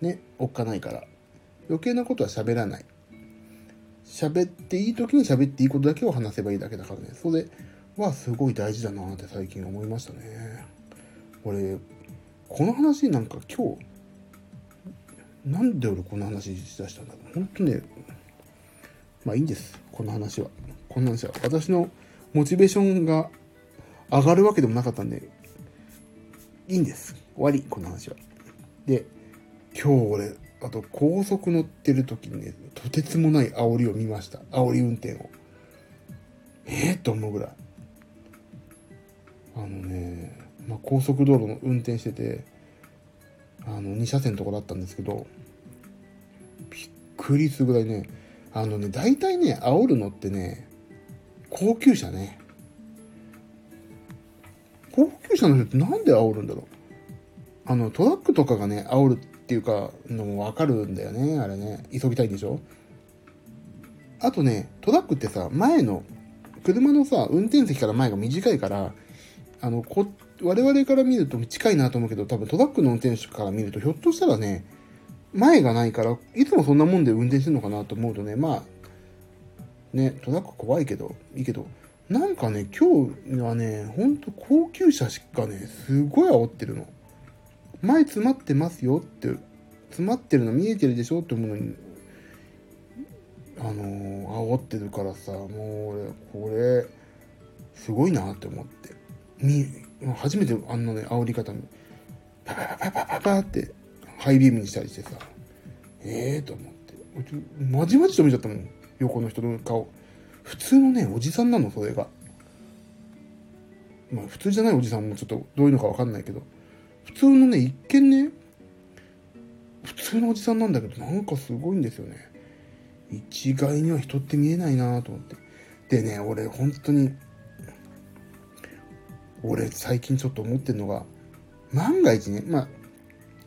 ね、おっかないから。余計なことは喋らない。喋っていい時に喋っていいことだけを話せばいいだけだからね。それはすごい大事だなって最近思いましたね。俺、この話なんか今日、なんで俺この話しだしたんだろう。本当ね、まあいいんです。この話は。この話は。私のモチベーションが上がるわけでもなかったんで、いいんです。終わり、この話は。で、今日俺、あと高速乗ってる時にね、とてつもない煽りを見ました。煽り運転を。ええー、と思うぐらい。あのね、まあ、高速道路の運転してて、あの、2車線のとこだったんですけど、びっくりするぐらいね、あのね、大体ね、煽るのってね、高級車ね。高級車の人ってなんで煽るんだろうあの、トラックとかがね、煽るっていうか、のもわかるんだよね、あれね。急ぎたいんでしょ？あとね、トラックってさ、前の、車のさ、運転席から前が短いから、あの、こ、我々から見ると近いなと思うけど、多分トラックの運転手から見ると、ひょっとしたらね、前がないから、いつもそんなもんで運転してるのかなと思うとね、まあ、ね、トラック怖いけど、いいけど、なんかね、今日はね、ほんと高級車しかね、すごい煽ってるの。前詰まってますよって、詰まってるの見えてるでしょって思うのに、あのー、煽ってるからさ、もう、これ、すごいなって思って。み、初めてあんなね、煽り方に、パパパパパパってハイビームにしたりしてさ、ええー、と思って。まじまじと見ちゃったもん。横の人の顔。普通のね、おじさんなの、それが。まあ、普通じゃないおじさんもちょっとどういうのかわかんないけど。普通のね、一見ね、普通のおじさんなんだけど、なんかすごいんですよね。一概には人って見えないなと思って。でね、俺、本当に、俺、最近ちょっと思ってるのが、万が一ね、まあ、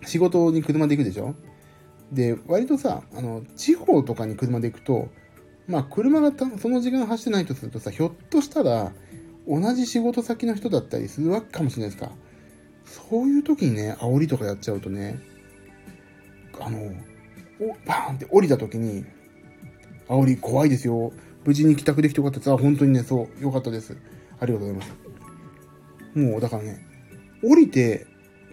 仕事に車で行くでしょ？で、割とさ、あの、地方とかに車で行くと、まあ、車がその時間走ってないとするとさ、ひょっとしたら、同じ仕事先の人だったりするわけかもしれないですか。そういう時にね、煽りとかやっちゃうとね、あの、おバーンって降りた時に、煽り怖いですよ。無事に帰宅できてよかったです。あ、本当にね、そう、よかったです。ありがとうございます。もう、だからね、降りて、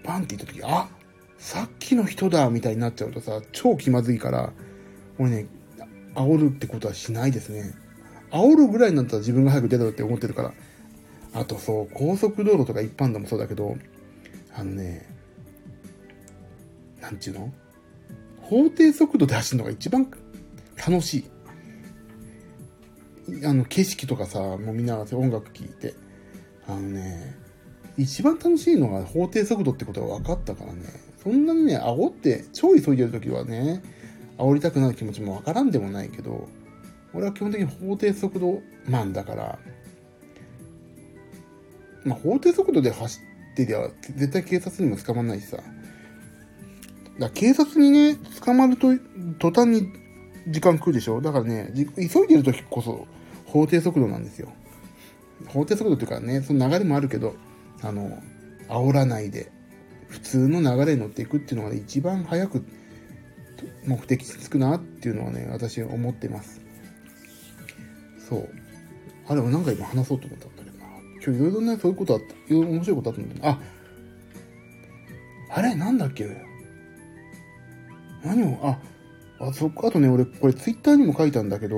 バンって言った時、あさっきの人だみたいになっちゃうとさ、超気まずいから、俺ね、煽るってことはしないですね。煽るぐらいになったら自分が早く出ろって思ってるから。あとそう、高速道路とか一般道もそうだけど、あのね、なんちゅうの？法定速度で走るのが一番楽しい。あの、景色とかさ、もうみんな音楽聴いて、あのね、一番楽しいのが法定速度ってことが分かったからね、そんなにね、煽って、超急いでる時はね、煽りたくなる気持ちも分からんでもないけど、俺は基本的に法定速度マンだから、まあ、法定速度で走っってりゃ、絶対警察にも捕まんないしさ。だ警察にね、捕まると、途端に時間食うでしょ？だからね、急いでる時こそ法定速度なんですよ。法定速度っていうかね、その流れもあるけど、あの、煽らないで、普通の流れに乗っていくっていうのが、ね、一番早く目的につくなっていうのはね、私は思ってます。そう。あれ、なんか今話そうと思った。今日いろいろね、そういうことあった、いろいろ面白いことあったんだけど、あ、あれなんだっけ？何を、あ、あ、そっか、あとね、俺、これツイッターにも書いたんだけど、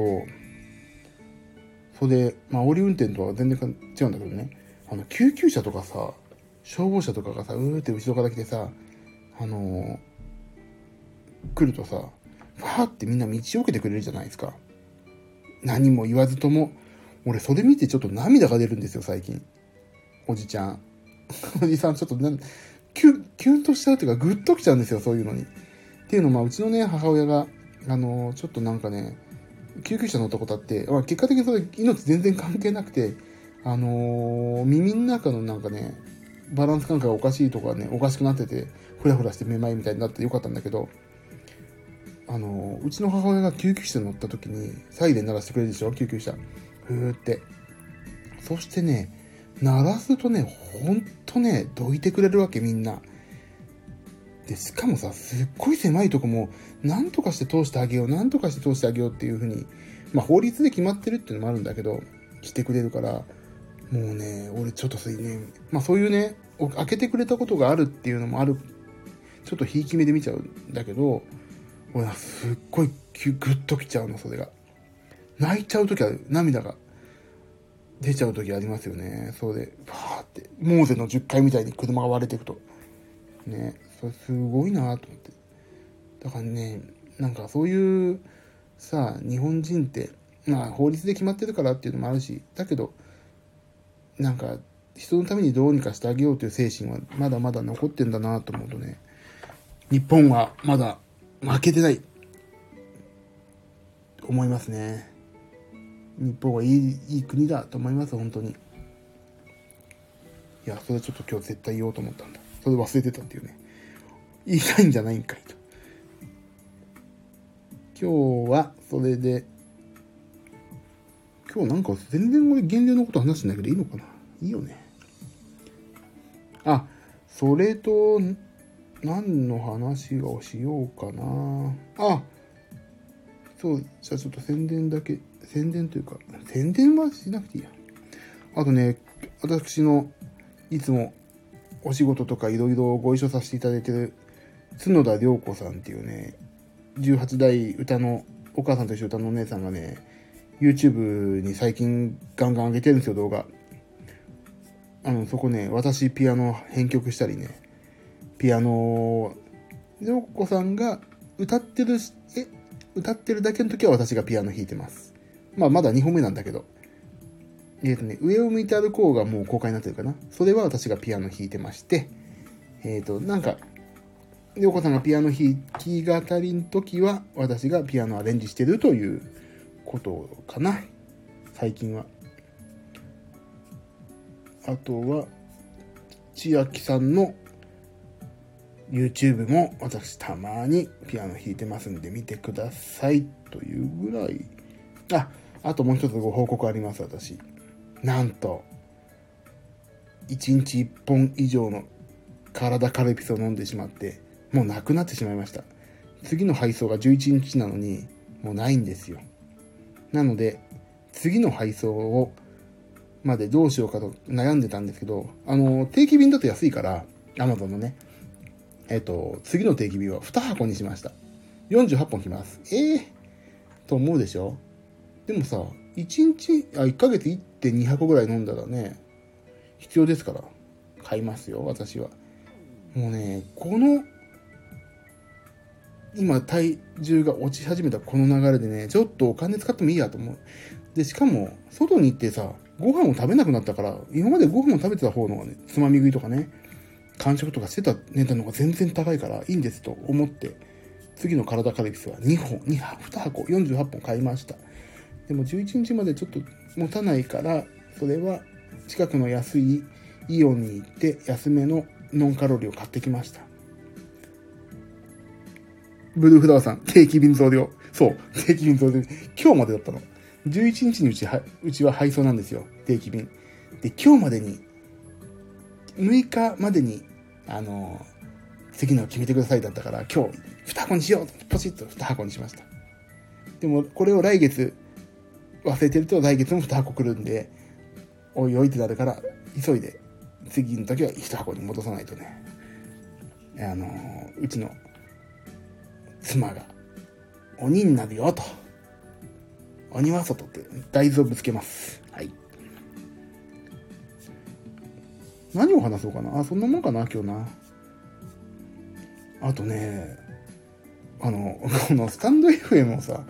それで、まあ、煽り運転とは全然違うんだけどね、あの、救急車とかさ、消防車とかがさ、うーって後ろから来てさ、あのー、来るとさ、ファーってみんな道を受けてくれるじゃないですか。何も言わずとも、俺それ見てちょっと涙が出るんですよ、最近。おじちゃん。おじさんちょっとな、キュン、キュンとしちゃうっていうか、グッときちゃうんですよ、そういうのに。っていうのまあ、うちのね、母親が、あの、ちょっとなんかね、救急車乗ったことあって、まあ、結果的にそれ命全然関係なくて、あのー、耳の中のなんかね、バランス感覚がおかしいとかね、おかしくなってて、ふらふらしてめまいみたいになってよかったんだけど、あのー、うちの母親が救急車乗った時に、サイレン鳴らしてくれるでしょ、救急車。ふーって。そしてね、鳴らすとね、ほんとね、どいてくれるわけみんな。で、しかもさ、すっごい狭いとこも、なんとかして通してあげよう、なんとかして通してあげようっていうふうに、まあ法律で決まってるっていうのもあるんだけど、してくれるから、もうね、俺ちょっとそういね、まあそういうね、開けてくれたことがあるっていうのもある、ちょっとひいき目で見ちゃうんだけど、俺はすっごいグッときちゃうの、それが。泣いちゃうときは涙が出ちゃうときありますよね。そうで、ファーって、モーゼの10回みたいに車が割れていくと。ね、それすごいなと思って。だからね、なんかそういうさ、日本人って、まあ法律で決まってるからっていうのもあるし、だけど、なんか人のためにどうにかしてあげようという精神はまだまだ残ってんだなと思うとね、日本はまだ負けてない。思いますね。日本はいいいい国だと思います、本当に。いや、それはちょっと今日絶対言おうと思ったんだ。それ忘れてたっていうね。言いたいんじゃないんかいと。今日は、それで、今日なんか全然俺減量のこと話してないけどいいのかないいよね。あ、それと、何の話をしようかな。あ、そう、じゃあちょっと宣伝だけ宣伝というか、宣伝はしなくていいや。あとね、私のいつもお仕事とかいろいろご一緒させていただいてる角田涼子さんっていうね、18代歌の、お母さんと一緒歌のお姉さんがね、YouTube に最近ガンガン上げてるんですよ、動画。あの、そこね、私ピアノ編曲したりね、ピアノ、涼子さんが歌ってる、え、歌ってるだけの時は私がピアノ弾いてます。まあ、まだ2本目なんだけど。えっ、ー、とね、上を向いて歩こうがもう公開になってるかな。それは私がピアノ弾いてまして、えっ、ー、と、なんか、りょうこさんがピアノ弾き語りの時は、私がピアノアレンジしてるということかな。最近は。あとは、千秋さんの YouTube も私たまにピアノ弾いてますんで見てくださいというぐらい。あ、あともう一つご報告あります、私。なんと、1日1本以上の体カルピスを飲んでしまって、もうなくなってしまいました。次の配送が11日なのに、もうないんですよ。なので、次の配送を、までどうしようかと悩んでたんですけど、あの、定期便だと安いから、Amazon のね、えっと、次の定期便は2箱にしました。48本きます。ええー、と思うでしょ？でもさ、1日、あ、1ヶ月1.2箱ぐらい飲んだらね、必要ですから、買いますよ、私は。もうね、この、今体重が落ち始めたこの流れでね、ちょっとお金使ってもいいやと思う。で、しかも、外に行ってさ、ご飯を食べなくなったから、今までご飯を食べてた方のがね、つまみ食いとかね、完食とかしてた値段の方が全然高いからいいんですと思って、次の体カルピスは2本、2箱、48本買いました。でも11日までちょっと持たないから、それは近くの安いイオンに行って安めのノンカロリーを買ってきました。ブルーフラワーさん、定期便増量。そう、定期便増量。今日までだったの。11日にうちは、うちは配送なんですよ。定期便。で、今日までに、6日までに、あの、次の決めてくださいだったから、今日、2箱にしようポチッと2箱にしました。でも、これを来月、忘れてると来月も2箱来るんで、おいおいってなるから、急いで、次の時は1箱に戻さないとね。あのー、うちの妻が、鬼になるよと。鬼は外って大豆をぶつけます。はい。何を話そうかな？あ、そんなもんかな今日な。あとね、あの、このスタンド FM をさ、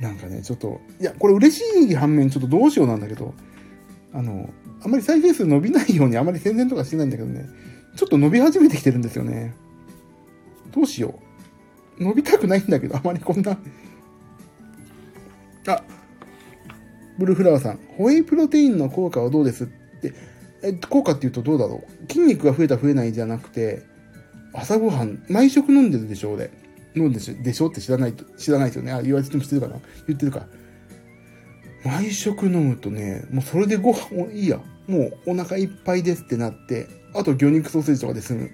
なんかね、ちょっと、いや、これ嬉しい反面、ちょっとどうしようなんだけど、あの、あんまり再生数伸びないようにあまり宣伝とかしてないんだけどね、ちょっと伸び始めてきてるんですよね。どうしよう。伸びたくないんだけど、あまりこんな。あ、ブルーフラワーさん、ホエイプロテインの効果はどうですって、え、効果って言うとどうだろう筋肉が増えた増えないじゃなくて、朝ごはん、毎食飲んでるでしょ、俺。飲んでしょ？でしょ？って知らないと、知らないですよね。あ、言われても知ってるかな？言ってるか。毎食飲むとね、もうそれでご飯、もいいや。もうお腹いっぱいですってなって、あと魚肉ソーセージとかで済む。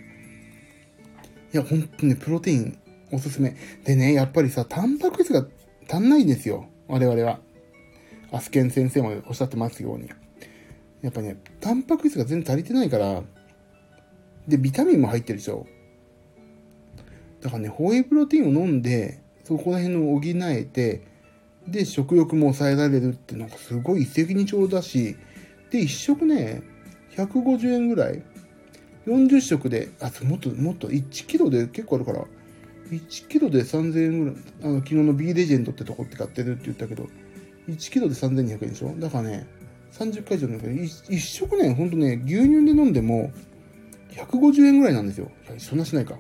いや、ほんとね、プロテインおすすめ。でね、やっぱりさ、タンパク質が足んないんですよ。我々は。アスケン先生もおっしゃってますように。やっぱね、タンパク質が全然足りてないから、で、ビタミンも入ってるでしょ。だからね、ホエイプロテインを飲んで、そこら辺の補えて、で、食欲も抑えられるってなんかすごい一石二鳥だし、で、一食ね、150円ぐらい ?40 食で、あ、もっと、もっと、1キロで結構あるから、1キロで3000円ぐらい、あの、昨日の B レジェンドってとこって買ってるって言ったけど、1キロで3200円でしょ？だからね、30回以上飲んだけど、1食ね、ほんとね、牛乳で飲んでも、150円ぐらいなんですよ。そんなしないか。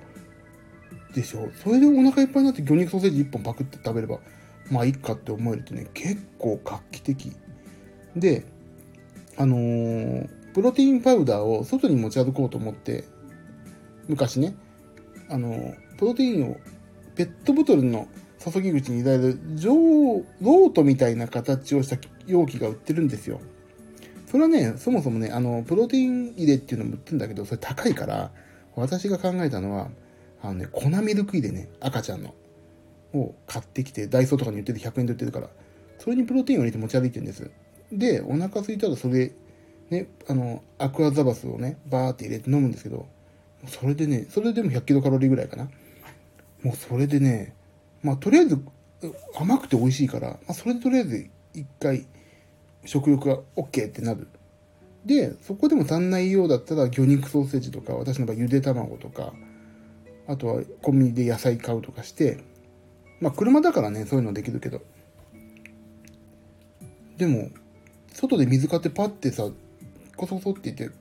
でしょそれでお腹いっぱいになって魚肉ソーセージ1本パクって食べれば、まあいいかって思えるとね、結構画期的。で、あのー、プロテインパウダーを外に持ち歩こうと思って、昔ね、あのー、プロテインをペットボトルの注ぎ口に入れるロートみたいな形をした容器が売ってるんですよ。それはね、そもそもね、あの、プロテイン入れっていうのも売ってるんだけど、それ高いから、私が考えたのは、あのね、粉ミルク入れね、赤ちゃんの、を買ってきて、ダイソーとかに売ってて100円で売ってるから、それにプロテインを入れて持ち歩いてるんです。で、お腹空いたらそれ、ね、あの、アクアザバスをね、バーって入れて飲むんですけど、それでね、それでも100キロカロリーぐらいかな。もうそれでね、まあとりあえず甘くて美味しいから、まあそれでとりあえず一回食欲が OK ってなる。で、そこでも足んないようだったら魚肉ソーセージとか、私の場合ゆで卵とか、あとはコンビニで野菜買うとかして、まあ車だからね、そういうのできるけど。でも、外で水買ってパッてさ、コソコソって言って、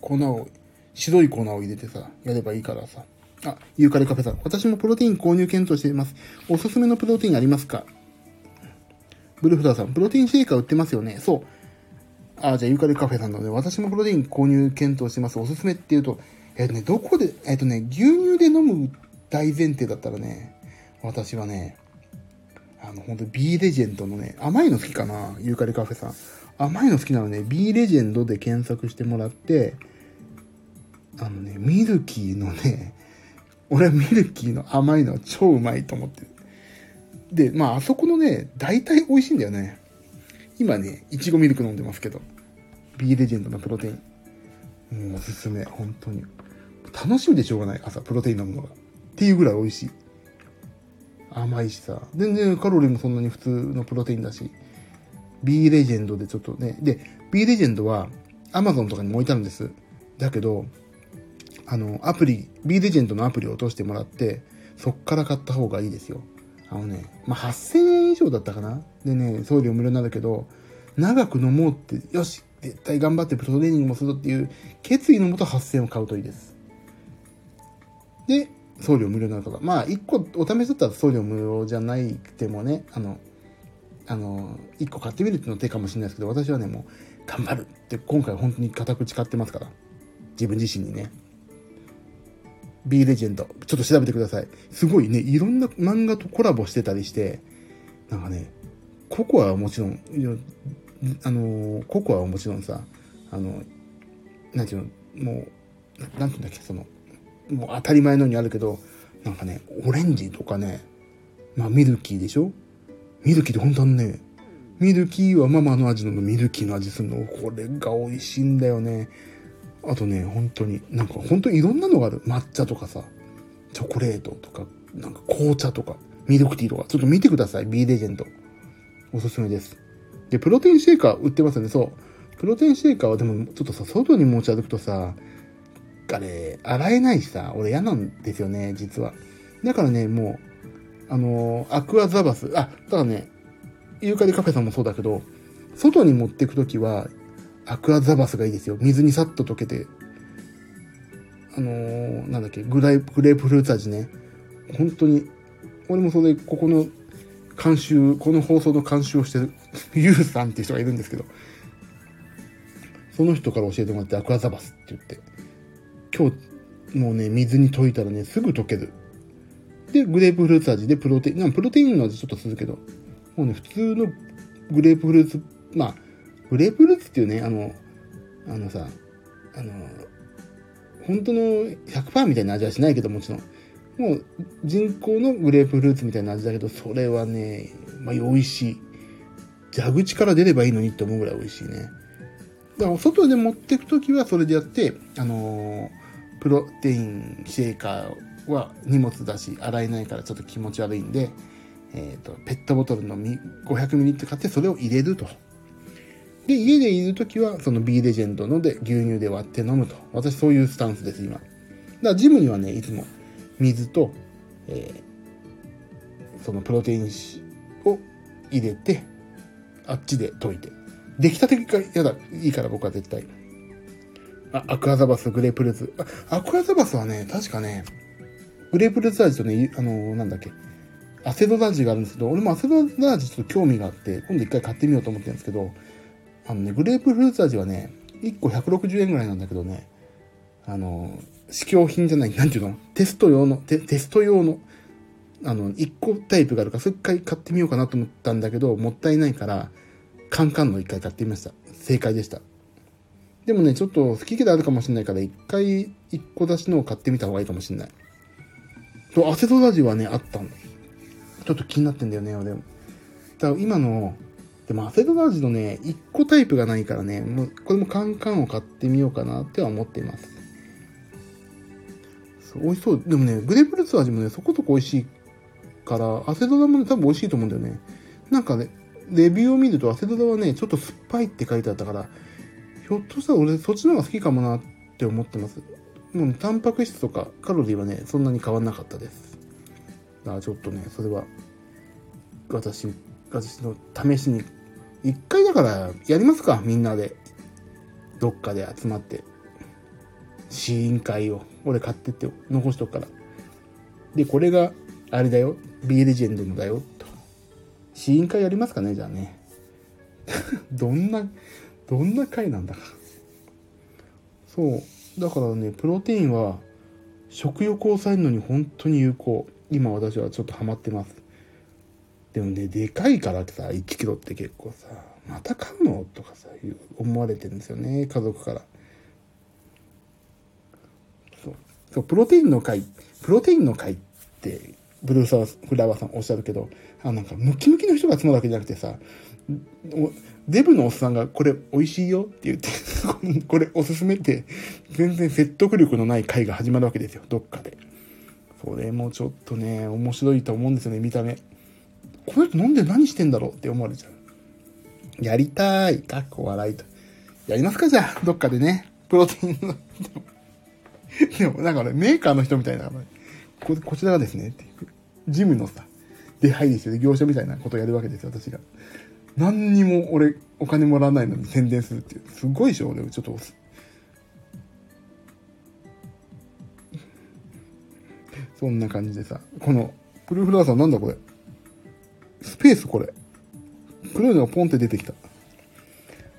粉を、白い粉を入れてさ、やればいいからさ。あ、ユーカリカフェさん。私もプロテイン購入検討しています。おすすめのプロテインありますか？ブルフラーさん。プロテインシェイカー売ってますよね。そう。あ、じゃあユーカリカフェさんなので、私もプロテイン購入検討してます。おすすめっていうと、えっ、とね、どこで、えっ、とね、牛乳で飲む大前提だったらね、私はね、あの、本当 B レジェンドのね、甘いの好きかなユーカリカフェさん。甘いの好きなのね、B レジェンドで検索してもらって、あのね、ミルキーのね、俺はミルキーの甘いのは超うまいと思ってる。で、まあ、あそこのね、大体美味しいんだよね。今ね、いちごミルク飲んでますけど。B レジェンドのプロテイン。もうおすすめ、本当に。楽しみでしょうがない、朝、プロテイン飲むのが。っていうぐらい美味しい。甘いしさ。全然カロリーもそんなに普通のプロテインだし。B レジェンドでちょっとね。で、B レジェンドは Amazon とかにも置いてあるんです。だけど、あの、アプリ、B レジェンドのアプリを落としてもらって、そっから買った方がいいですよ。あのね、まあ、8000円以上だったかなでね、送料無料なんだけど、長く飲もうって、よし、絶対頑張ってプロトレーニングもするっていう決意のもと8000円を買うといいです。で、送料無料なるとか。まあ、1個お試しだったら送料無料じゃないくてもね、あの、あの、1個買ってみるっていうの手かもしれないですけど、私はね、もう、頑張るって今回本当に固く誓ってますから。自分自身にね。B レジェンド。ちょっと調べてください。すごいね、いろんな漫画とコラボしてたりして、なんかね、ココアはもちろん、あの、ココアはもちろんさ、あの、なんていうの、もう、なんていうんだっけ、その、もう当たり前のようにあるけど、なんかね、オレンジとかね、まあミルキーでしょ？ミルキーって本当にね、ミルキーはママの味の？ミルキーの味するの？これが美味しいんだよね。あとね、本当に、なんか本当にいろんなのがある。抹茶とかさ、チョコレートとか、なんか紅茶とか、ミルクティーとか、ちょっと見てください。B レジェンド。おすすめです。で、プロテインシェーカー売ってますよね。そう。プロテインシェーカーはでも、ちょっとさ、外に持ち歩くとさ、あれ、洗えないしさ、俺嫌なんですよね、実は。だからね、もう、あのー、アクアザバス、あ、ただね、ユーカリカフェさんもそうだけど、外に持ってくときは、アクアザバスがいいですよ。水にさっと溶けて。あのー、なんだっけ、グライグレープフルーツ味ね。本当に、俺もそれ、ここの監修、この放送の監修をしてる、ユウさんっていう人がいるんですけど、その人から教えてもらってアクアザバスって言って、今日、もうね、水に溶いたらね、すぐ溶ける。で、グレープフルーツ味でプロテイン、なんプロテインの味ちょっとするけど、もうね、普通のグレープフルーツ、まあ、グレープフルーツっていうね、あの、あのさ、あの、本当の100%みたいな味はしないけどもちろん。もう人工のグレープフルーツみたいな味だけど、それはね、まあ、美味しい。蛇口から出ればいいのにって思うぐらい美味しいね。だから外で持ってくときはそれでやって、あのー、プロテインシェーカーは荷物だし、洗えないからちょっと気持ち悪いんで、えっ、ー、と、ペットボトルの 500ml 買ってそれを入れると。で、家でいるときは、その B レジェンドので牛乳で割って飲むと。私そういうスタンスです、今。だからジムにはね、いつも水と、えー、そのプロテインを入れて、あっちで溶いて。出来たてが嫌だ、いいから僕は絶対。あ、アクアザバス、グレープルーツ。あ、アクアザバスはね、確かね、グレープルーツ味とね、あのー、なんだっけ、アセドダ味があるんですけど、俺もアセドダ味ちょっと興味があって、今度一回買ってみようと思ってるんですけど、あのね、グレープフルーツ味はね、1個160円ぐらいなんだけどね、あのー、試供品じゃない、なんていうの？テスト用の、テテスト用の、あの、1個タイプがあるから、それ一回買ってみようかなと思ったんだけど、もったいないから、カンカンの一回買ってみました。正解でした。でもね、ちょっと好き嫌いあるかもしれないから、一回一個出しのを買ってみた方がいいかもしれない。と、アセトラジはね、あったの。ちょっと気になってんだよね、俺。だから今の、でもアセトラジのね、一個タイプがないからね、もう、これもカンカンを買ってみようかなっては思っています。美味しそう。でもね、グレープフルーツ味もね、そこそこ美味しいから、アセドラもね、多分美味しいと思うんだよね。なんかね、レビューを見ると、アセドラはね、ちょっと酸っぱいって書いてあったから、ひょっとしたら俺そっちの方が好きかもなって思ってます。もう、タンパク質とかカロリーはね、そんなに変わんなかったです。だからちょっとね、それは、私、私の試しに、一回だからやりますか、みんなで。どっかで集まって。試飲会を。俺買ってって残しとくから。で、これが、あれだよ。B レジェンドのだよ。試飲会やりますかねじゃあね。どんな、どんな回なんだか。そう。だからね、プロテインは、食欲を抑えるのに本当に有効。今私はちょっとハマってます。でもね、でかいからさ、1キロって結構さ、また買うの？とかさ、思われてるんですよね、家族から。そう。そう、プロテインの会、プロテインの会って、ブルーサーフラワーさんおっしゃるけど、あ、なんかムキムキの人が集まるわけじゃなくてさ、デブのおっさんがこれ美味しいよって言って これおすすめって、全然説得力のない会が始まるわけですよ、どっかで。それもちょっとね、面白いと思うんですよね、見た目。これ飲んで何してんだろうって思われちゃう。やりたい。かっこ笑いと。やりますかじゃあ、どっかでね。プロテインの。でも、なんか俺、メーカーの人みたいな、ここちらがですね、ジムのさ、出入りしてる業者みたいなことをやるわけですよ、私が。何にも俺、お金もらわないのに宣伝するっていう。すごいでしょ、俺、ちょっと。そんな感じでさ、この、プルーフラワーさんなんだこれ。スペースこれ。黒いのがポンって出てきた。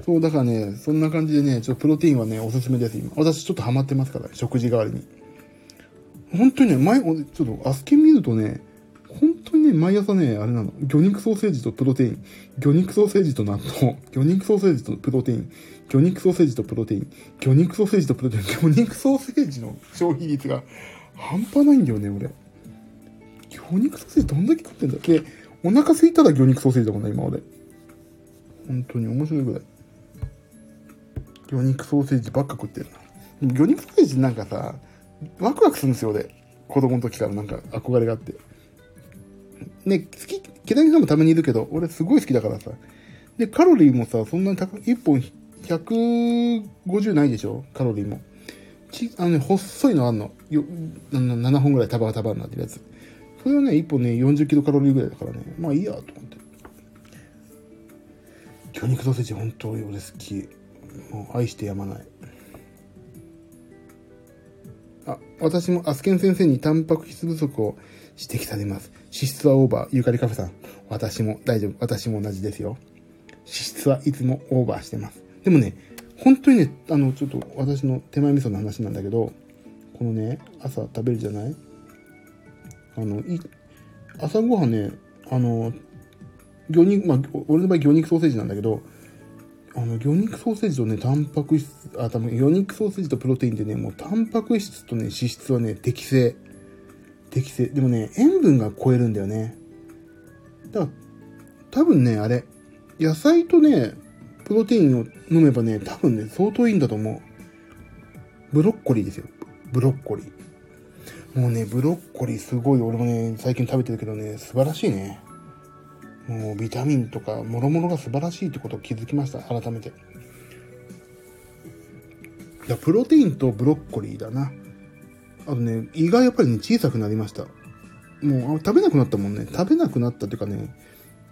そう、だからね、そんな感じでね、ちょっとプロテインはね、おすすめです、今。私ちょっとハマってますから、食事代わりに。本当にね、前、ちょっとアスケ見るとね、当にね、毎朝ね、あれなの、魚肉ソーセージとプロテイン、魚肉ソーセージと納豆、魚肉ソーセージとプロテイン、魚肉ソーセージとプロテイン、魚肉ソーセージとプロテイン、魚肉ソーセージの消費率が半端ないんだよね、俺。魚肉ソーセージどんだけ食ってんだで、お腹空いたら魚肉ソーセージだもんね、今俺。本当に面白いぐらい。魚肉ソーセージばっか食ってるな。魚肉ソーセージなんかさ、ワクワクするんですよ、俺。子供の時からなんか憧れがあって。ね、好き、毛谷さんもためにいるけど、俺すごい好きだからさ。で、カロリーもさ、そんなに高い、1本150ないでしょ？カロリーも。ち、あのね、細いのあんの。よ、あの、7本ぐらい束が束になってるやつ。それはね、1本ね、40キロカロリーぐらいだからね。まあいいや、と思って。魚肉ソーセージ本当に俺好き。もう愛してやまない。あ、私もアスケン先生にタンパク質不足を指摘されます。脂質はオーバー。ユーカリカフェさん。私も大丈夫。私も同じですよ。脂質はいつもオーバーしてます。でもね、本当にね、あの、ちょっと私の手前味噌の話なんだけど、このね、朝食べるじゃない？あの、い、朝ごはんね、あの、魚肉、まあ、俺の場合魚肉ソーセージなんだけど、あの、魚肉ソーセージとね、タンパク質、あ、多分魚肉ソーセージとプロテインでね、もうタンパク質とね、脂質はね、適正。適正。でもね、塩分が超えるんだよね。だから、多分ね、あれ、野菜とね、プロテインを飲めばね、多分ね、相当いいんだと思う。ブロッコリーですよ。ブロッコリー。もうね、ブロッコリーすごい、俺もね、最近食べてるけどね、素晴らしいね。もうビタミンとか、もろもろが素晴らしいってことを気づきました。改めて。だプロテインとブロッコリーだな。あとね、胃がやっぱりね、小さくなりました。もう、食べなくなったもんね。食べなくなったっていうかね、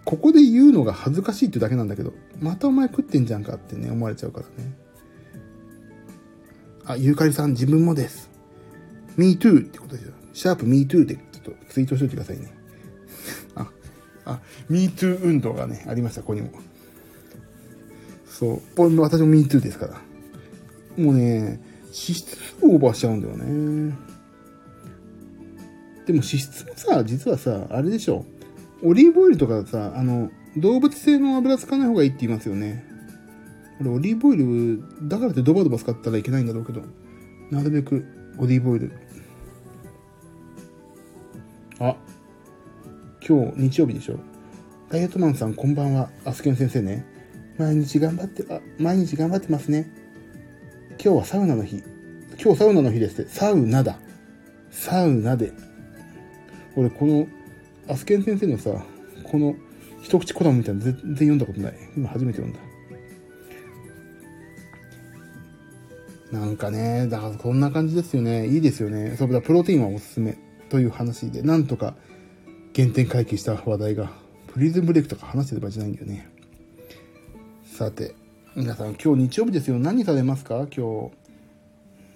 ここで言うのが恥ずかしいってだけなんだけど、またお前食ってんじゃんかってね、思われちゃうからね。あ、ゆうかりさん自分もです。me too ってことですよ。シャープ me too でちょっとツイートしといてくださいね。あ、あ、me too 運動がね、ありました、ここにも。そう。私も me too ですから。もうね、脂質オーバーしちゃうんだよね。でも脂質もさ、実はさ、あれでしょ。オリーブオイルとかさ、あの、動物性の油使わない方がいいって言いますよね。俺、オリーブオイル、だからってドバドバ使ったらいけないんだろうけど、なるべくオリーブオイル。あ、今日日曜日でしょ。ダイエットマンさんこんばんは。アスケン先生ね。毎日頑張って、あ、毎日頑張ってますね。今日はサウナの日。今日サウナの日ですって。サウナだ。サウナで。俺、この、アスケン先生のさ、この一口コラムみたいなの全然読んだことない。今初めて読んだ。なんかね、だからこんな感じですよね。いいですよね。そうだ、プロテインはおすすめという話で、なんとか原点回帰した話題が、プリズンブレイクとか話してる場合じゃないんだよね。さて、皆さん今日日曜日ですよ。何されますか？今日。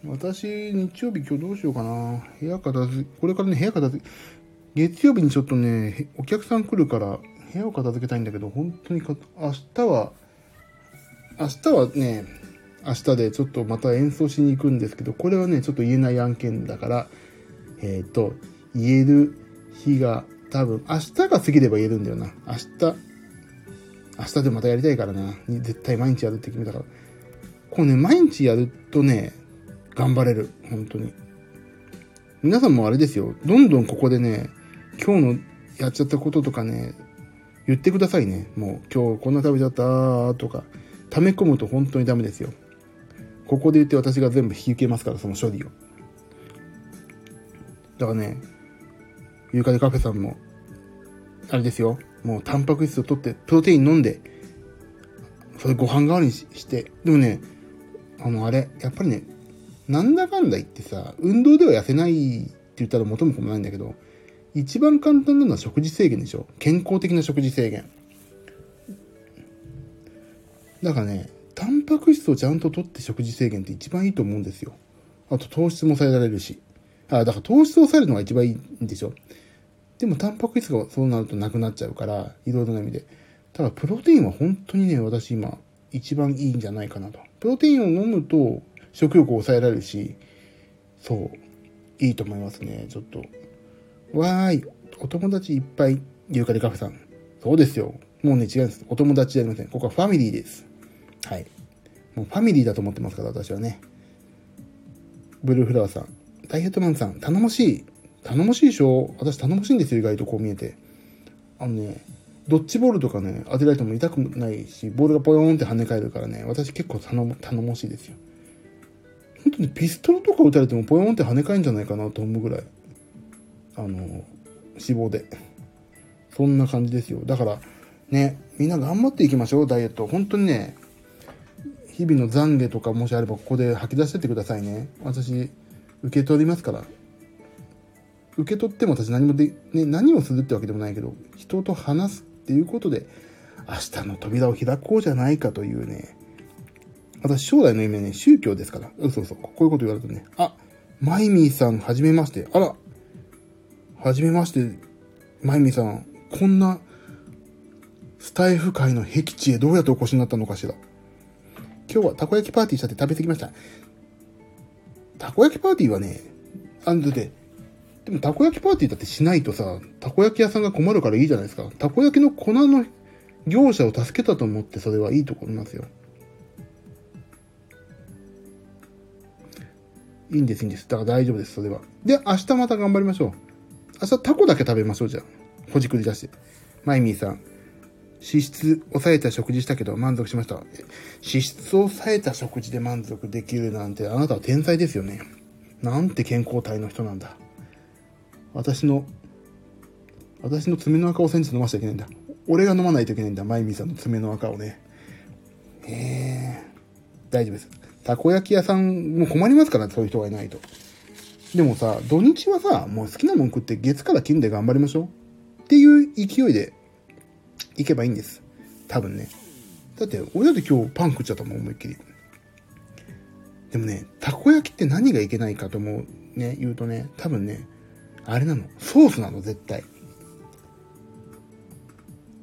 私、日曜日今日どうしようかな。部屋片付これからね、部屋片付月曜日にちょっとね、お客さん来るから、部屋を片付けたいんだけど、本当にか、明日は、明日はね、明日でちょっとまた演奏しに行くんですけど、これはね、ちょっと言えない案件だから、えっ、ー、と、言える日が多分、明日が過ぎれば言えるんだよな。明日、明日でまたやりたいからな。絶対毎日やるって決めたから。こうね、毎日やるとね、頑張れる。本当に。皆さんもあれですよ。どんどんここでね、今日のやっちゃったこととかね、言ってくださいね。もう今日こんな食べちゃったとか、溜め込むと本当にダメですよ。ここで言って私が全部引き受けますから、その処理を。だからね、ユーカリカフェさんも、あれですよ。もうタンパク質を取って、プロテイン飲んで、それご飯代わりにして、でもね、あの、あれ、やっぱりね、なんだかんだ言ってさ、運動では痩せないって言ったら元も子もないんだけど、一番簡単なのは食事制限でしょ。健康的な食事制限。だからね、タンパク質をちゃんと取って食事制限って一番いいと思うんですよ。あと糖質も抑えられるし。あ、だから糖質を抑えるのが一番いいんでしょ。でもタンパク質がそうなるとなくなっちゃうから、いろいろな意味で。ただプロテインは本当にね、私今一番いいんじゃないかなと。プロテインを飲むと食欲を抑えられるし、そう、いいと思いますね。ちょっと。わーい、お友達いっぱい、ユーカリカフェさん。そうですよ。もうね、違うんです。お友達じゃありません。ここはファミリーです。はい。もうファミリーだと思ってますから、私はね。ブルーフラワーさん。ダイエットマンさん、頼もしい。頼もしいでしょ？私頼もしいんですよ、意外とこう見えて。あのね、ドッジボールとかね、当てられても痛くないし、ボールがポヨーンって跳ね返るからね、私結構頼も頼もしいですよ。本当にピストルとか撃たれてもポヨーンって跳ね返るんじゃないかなと思うぐらい、あの、脂肪で。そんな感じですよ。だから、ね、みんな頑張っていきましょう、ダイエット。本当にね、日々の懺悔とかもしあればここで吐き出してってくださいね。私、受け取りますから。受け取っても私何もで、ね、何をするってわけでもないけど、人と話すっていうことで、明日の扉を開こうじゃないかというね、私将来の夢ね、宗教ですから。嘘嘘。こういうこと言われるとね、あ、マイミーさん、はじめまして。あら、はじめまして、マイミーさん、こんな、スタイフ界の僻地へどうやってお越しになったのかしら。今日はたこ焼きパーティーしたって食べてきました。たこ焼きパーティーはね、あんで、でも、たこ焼きパーティーだってしないとさ、たこ焼き屋さんが困るからいいじゃないですか。たこ焼きの粉の業者を助けたと思って、それはいいところなんですよ。いいんです、いいんです。だから大丈夫です、それは。で、明日また頑張りましょう。明日タコだけ食べましょう、じゃあ。ほじくり出して。マイミーさん。脂質抑えた食事したけど満足しました。脂質を抑えた食事で満足できるなんてあなたは天才ですよね。なんて健康体の人なんだ。私の、私の爪の赤をセンチ飲ましちゃいけないんだ。俺が飲まないといけないんだ。マイミーさんの爪の赤をね。ええ大丈夫です。たこ焼き屋さんも困りますから、そういう人がいないと。でもさ、土日はさ、もう好きなもん食って月から金で頑張りましょう。っていう勢いで行けばいいんです。多分ね。だって、俺だって今日パン食っちゃったもん、思いっきり。でもね、たこ焼きって何がいけないかと思う、ね、言うとね、多分ね、あれなの？ソースなの、絶対。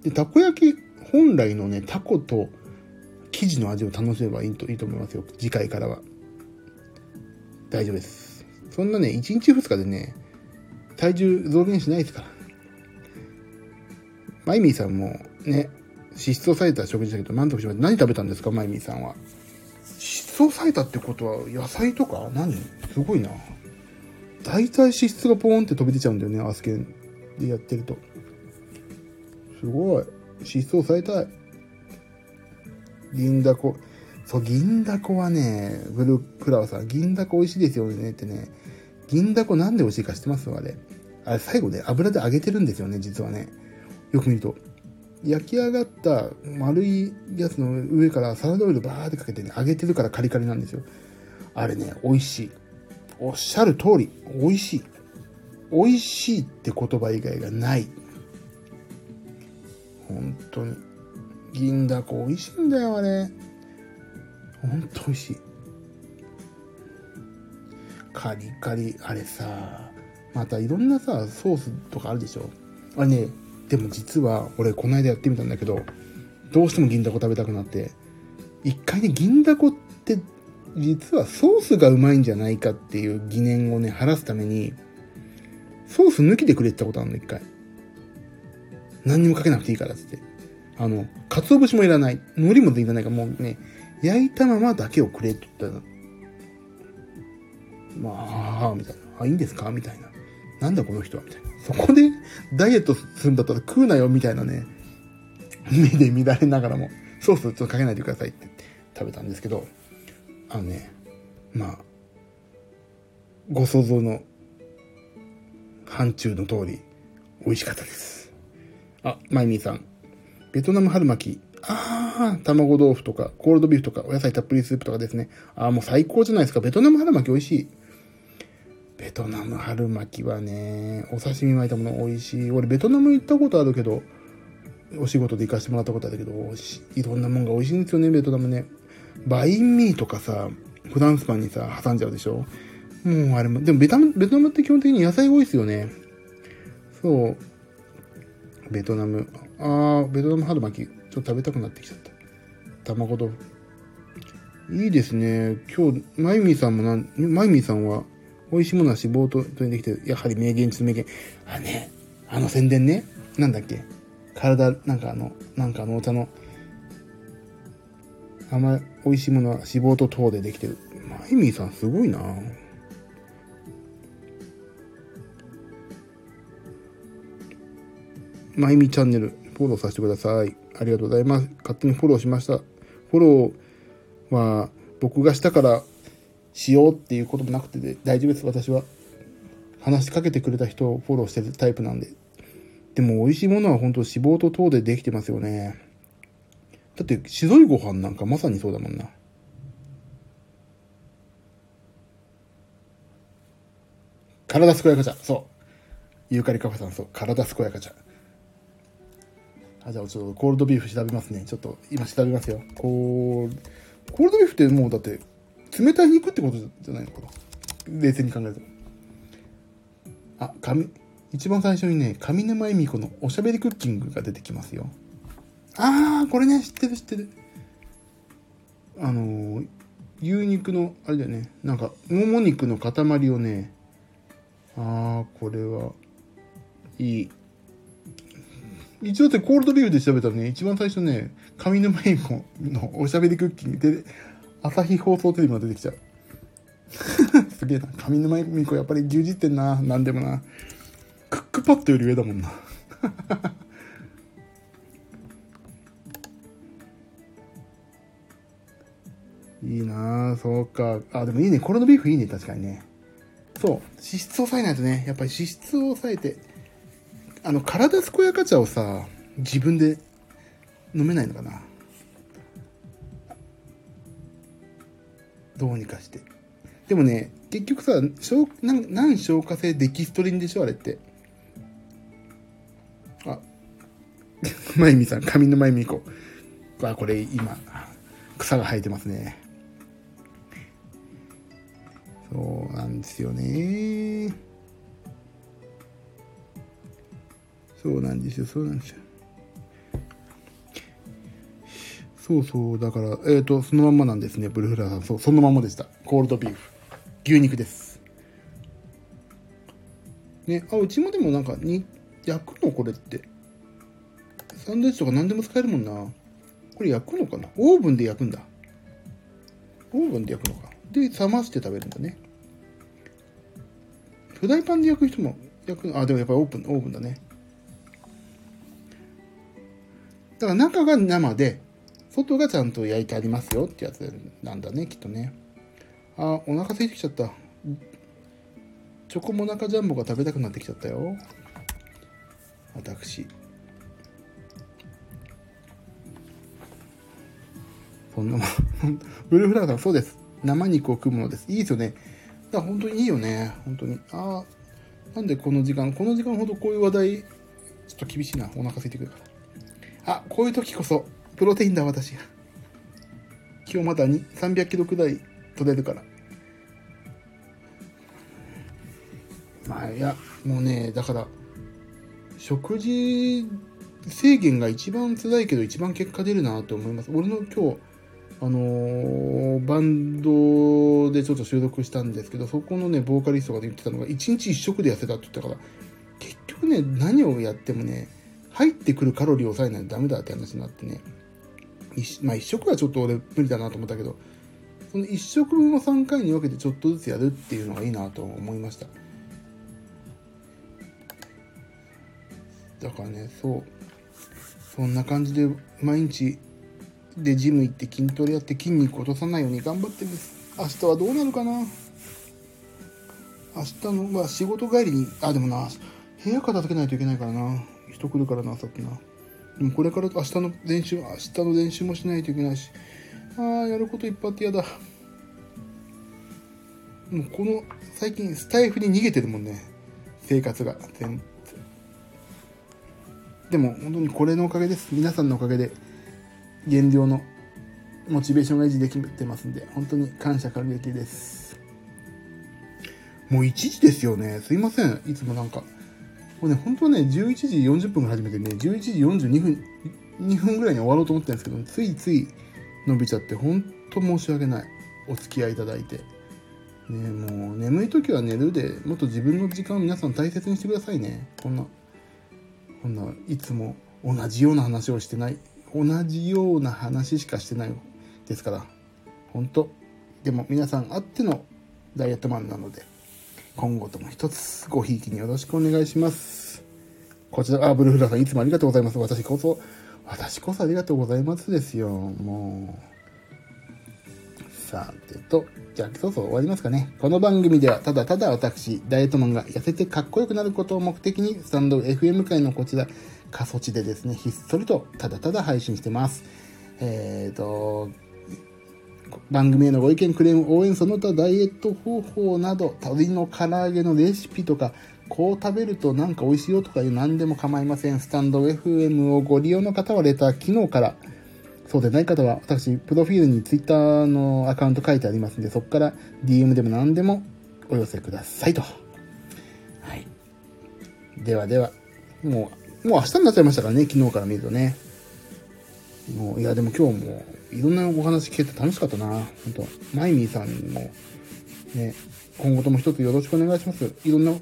で、たこ焼き本来のね、タコと生地の味を楽しめばいいといいと思いますよ。次回からは。大丈夫です。そんなね、1日2日でね、体重増減しないですから。マイミーさんもね、脂質を抑えた食事だけど満足しました。何食べたんですか、マイミーさんは。脂質を抑えたってことは野菜とか何？すごいな。大体脂質がポーンって飛び出ちゃうんだよね、アスケンでやってると。すごい。脂質を抑えたい。銀だこ。そう、銀だこはね、ブルークラワーさん、銀だこ美味しいですよねってね。銀だこなんで美味しいか知ってます？あれ。あれ最後ね、油で揚げてるんですよね、実はね。よく見ると。焼き上がった丸いやつの上からサラダオイルバーってかけてね、揚げてるからカリカリなんですよ。あれね、美味しい。おっしゃる通り、美味しい。美味しいって言葉以外がない。本当に。銀だこ美味しいんだよ、あれ。ほんと美味しい。カリカリ、あれさ、またいろんなさ、ソースとかあるでしょ。あれね、でも実は、俺この間やってみたんだけど、どうしても銀だこ食べたくなって、一回ね、銀だこって実はソースがうまいんじゃないかっていう疑念をね、晴らすために、ソース抜きでくれってことあるの、一回。何にもかけなくていいからって。あの、鰹節もいらない。海苔もいらないから、もうね、焼いたままだけをくれって言ったら、まあ、みたいな。あ、いいんですか？みたいな。なんだこの人は？みたいな。そこでダイエットするんだったら食うなよみたいなね、目で見られながらも、ソースちょっとかけないでくださいって食べたんですけど、あのね、まあ、ご想像の範疇の通り、美味しかったです。あ、マイミーさん。ベトナム春巻き。ああ、卵豆腐とか、コールドビーフとか、お野菜たっぷりスープとかですね。ああ、もう最高じゃないですか。ベトナム春巻き美味しい。ベトナム春巻きはね、お刺身巻いたもの美味しい。俺、ベトナム行ったことあるけど、お仕事で行かせてもらったことあるけど、いろんなもんが美味しいんですよね、ベトナムね。バインミーとかさ、フランスパンにさ、挟んじゃうでしょ？もうあれも、でもベトナム、ベトナムって基本的に野菜多いですよね。そう。ベトナム。あー、ベトナム春巻き。ちょっと食べたくなってきちゃった。卵豆腐。いいですね。今日、マイミーさんもなん、マイミーさんは、美味しいものは脂肪と、とにできてる。やはり名言中名言。あ、ね、あの宣伝ね。なんだっけ？体、なんかあの、なんかあのお茶の、あんま美味しいものは脂肪と糖でできてる。マイミーさんすごいなマイミーチャンネル、フォローさせてください。ありがとうございます。勝手にフォローしました。フォローは僕がしたからしようっていうこともなくて大丈夫です、私は。話しかけてくれた人をフォローしてるタイプなんで。でも美味しいものは本当脂肪と糖でできてますよね。だって白いご飯なんかまさにそうだもんな。体健やかちゃ。そう。ユーカリカフェさん、そう。体健やかちゃ。あ、じゃあちょっとコールドビーフ調べますね。ちょっと今調べますよ。コール、コールドビーフってもうだって冷たい肉ってことじゃないのかな。冷静に考えると。あ、み、一番最初にね、上沼恵美子のおしゃべりクッキングが出てきますよ。あー、これね、知ってる知ってる。あのー、牛肉の、あれだよね、なんか、もも肉の塊をね、あー、これは、いい。一応ってコールドビューで調べたらね、一番最初ね、上沼恵美子のおしゃべりクッキングで、朝日放送テレビが出てきちゃう。すげえな。上沼恵美子やっぱり牛耳ってんな。なんでもな。クックパッドより上だもんな。いいなそうか。あ、でもいいね。コロナビーフいいね。確かにね。そう。脂質を抑えないとね。やっぱり脂質を抑えて。あの、体健やか茶をさ、自分で飲めないのかな。どうにかして。でもね、結局さ、消な何消化性デキストリンでしょあれって。あ、まゆみさん、髪のまゆみこう。あ、これ今、草が生えてますね。そうなんですよね。そうなんですよ、そうなんですよ。そうそう、だから、えっ、ー、と、そのまんまなんですね、ブルフラーさん。そう、そのままでした。コールドビーフ。牛肉です。ね、あ、うちもでもなんか、に、焼くのこれって。サンドイッチとか何でも使えるもんな。これ焼くのかな？オーブンで焼くんだ。オーブンで焼くのか。で、冷まして食べるんだね。フライパンで焼く人も、焼く、あ、でもやっぱりオーブン、オーブンだね。だから中が生で、外がちゃんと焼いてありますよってやつなんだね、きっとね。あ、お腹空いてきちゃった。チョコモナカジャンボが食べたくなってきちゃったよ。私。そんなもん。ブルーフラガーさん、そうです。生肉を食うものです。いいですよね。だから本当にいいよね。本当に。ああ、なんでこの時間、この時間ほどこういう話題、ちょっと厳しいな。お腹空いてくるから。あ、こういう時こそ、プロテインだ、私が。今日まだ300キロくらい取れるから。まあ、いや、もうね、だから、食事制限が一番辛いけど一番結果出るなと思います。俺の今日、あのー、バンドでちょっと収録したんですけど、そこのね、ボーカリストが言ってたのが、1日1食で痩せたって言ったから、結局ね、何をやってもね、入ってくるカロリーを抑えないとダメだって話になってね、まあ一食はちょっと俺無理だなと思ったけど、その一食分を3回に分けてちょっとずつやるっていうのがいいなと思いました。だからね、そう。そんな感じで毎日でジム行って筋トレやって筋肉落とさないように頑張ってるんです。明日はどうなるかな？明日の、まあ仕事帰りに、あ、でもな、部屋片付けないといけないからな。人来るからな、さっきな。でもこれから明日の練習、明日の練習もしないといけないし、ああ、やることいっぱいあって嫌だ。もうこの、最近スタイフに逃げてるもんね。生活が。全でも本当にこれのおかげです。皆さんのおかげで、減量のモチベーションが維持できてますんで、本当に感謝感激です。もう1時ですよね。すいません。いつもなんか、これね、本当はね、11時40分から始めてね、11時42分、2分ぐらいに終わろうと思ってるんですけど、ついつい伸びちゃって、本当申し訳ない。お付き合いいただいて。ね、もう眠い時は寝るで、もっと自分の時間を皆さん大切にしてくださいね。こんな、こんないつも同じような話をしてない。同じような話しかしてないですから。本当でも皆さんあってのダイエットマンなので、今後とも一つごひいきによろしくお願いします。こちら、あ、ブルーフラさんいつもありがとうございます。私こそ、私こそありがとうございますですよ。もう。さてと、じゃあ、そろそろ終わりますかね。この番組では、ただただ私、ダイエットマンが痩せてかっこよくなることを目的に、スタンド FM 界のこちら、過疎地でですね、ひっそりと、ただただ配信してます。えっ、ー、と、番組へのご意見、クレーム、応援、その他ダイエット方法など、鶏の唐揚げのレシピとか、こう食べるとなんか美味しいよとかいう何でも構いません。スタンド FM をご利用の方はレター、昨日から、そうでない方は、私、プロフィールに Twitter のアカウント書いてありますんで、そこから DM でも何でもお寄せくださいと。はい。ではでは、もう、もう明日になっちゃいましたからね、昨日から見るとね。もう、いや、でも今日も、いろんなお話聞けて楽しかったな。本当マイミーさんも、ね、今後とも一つよろしくお願いします。いろんな脂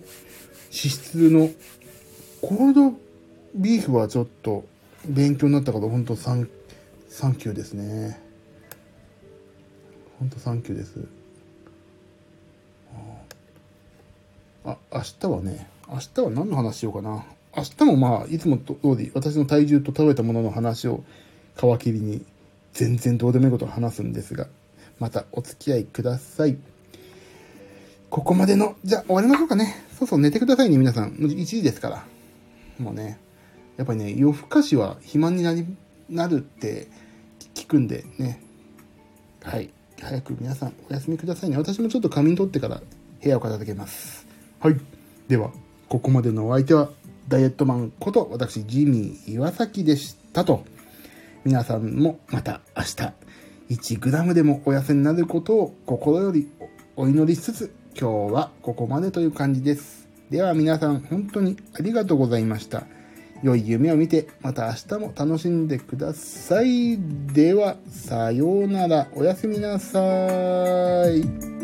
質の、コールドビーフはちょっと勉強になったから、本当サン、サンキューですね。本当サンキューです。あ、明日はね、明日は何の話しようかな。明日もまあ、いつも通り私の体重と食べたものの話を皮切りに全然どうでもいいことを話すんですが、またお付き合いください。ここまでの、じゃあ終わりましょうかね。そうそう寝てくださいね、皆さん。1時ですから。もうね、やっぱりね、夜更かしは肥満になり、なるって聞くんでね。はい。早く皆さんお休みくださいね。私もちょっと仮眠取ってから部屋を片付けます。はい。では、ここまでのお相手は、ダイエットマンこと私、ジミー岩崎でしたと。皆さんもまた明日、1グラムでもお痩せになることを心よりお祈りしつつ、今日はここまでという感じです。では皆さん、本当にありがとうございました。良い夢を見て、また明日も楽しんでください。では、さようなら。おやすみなさい。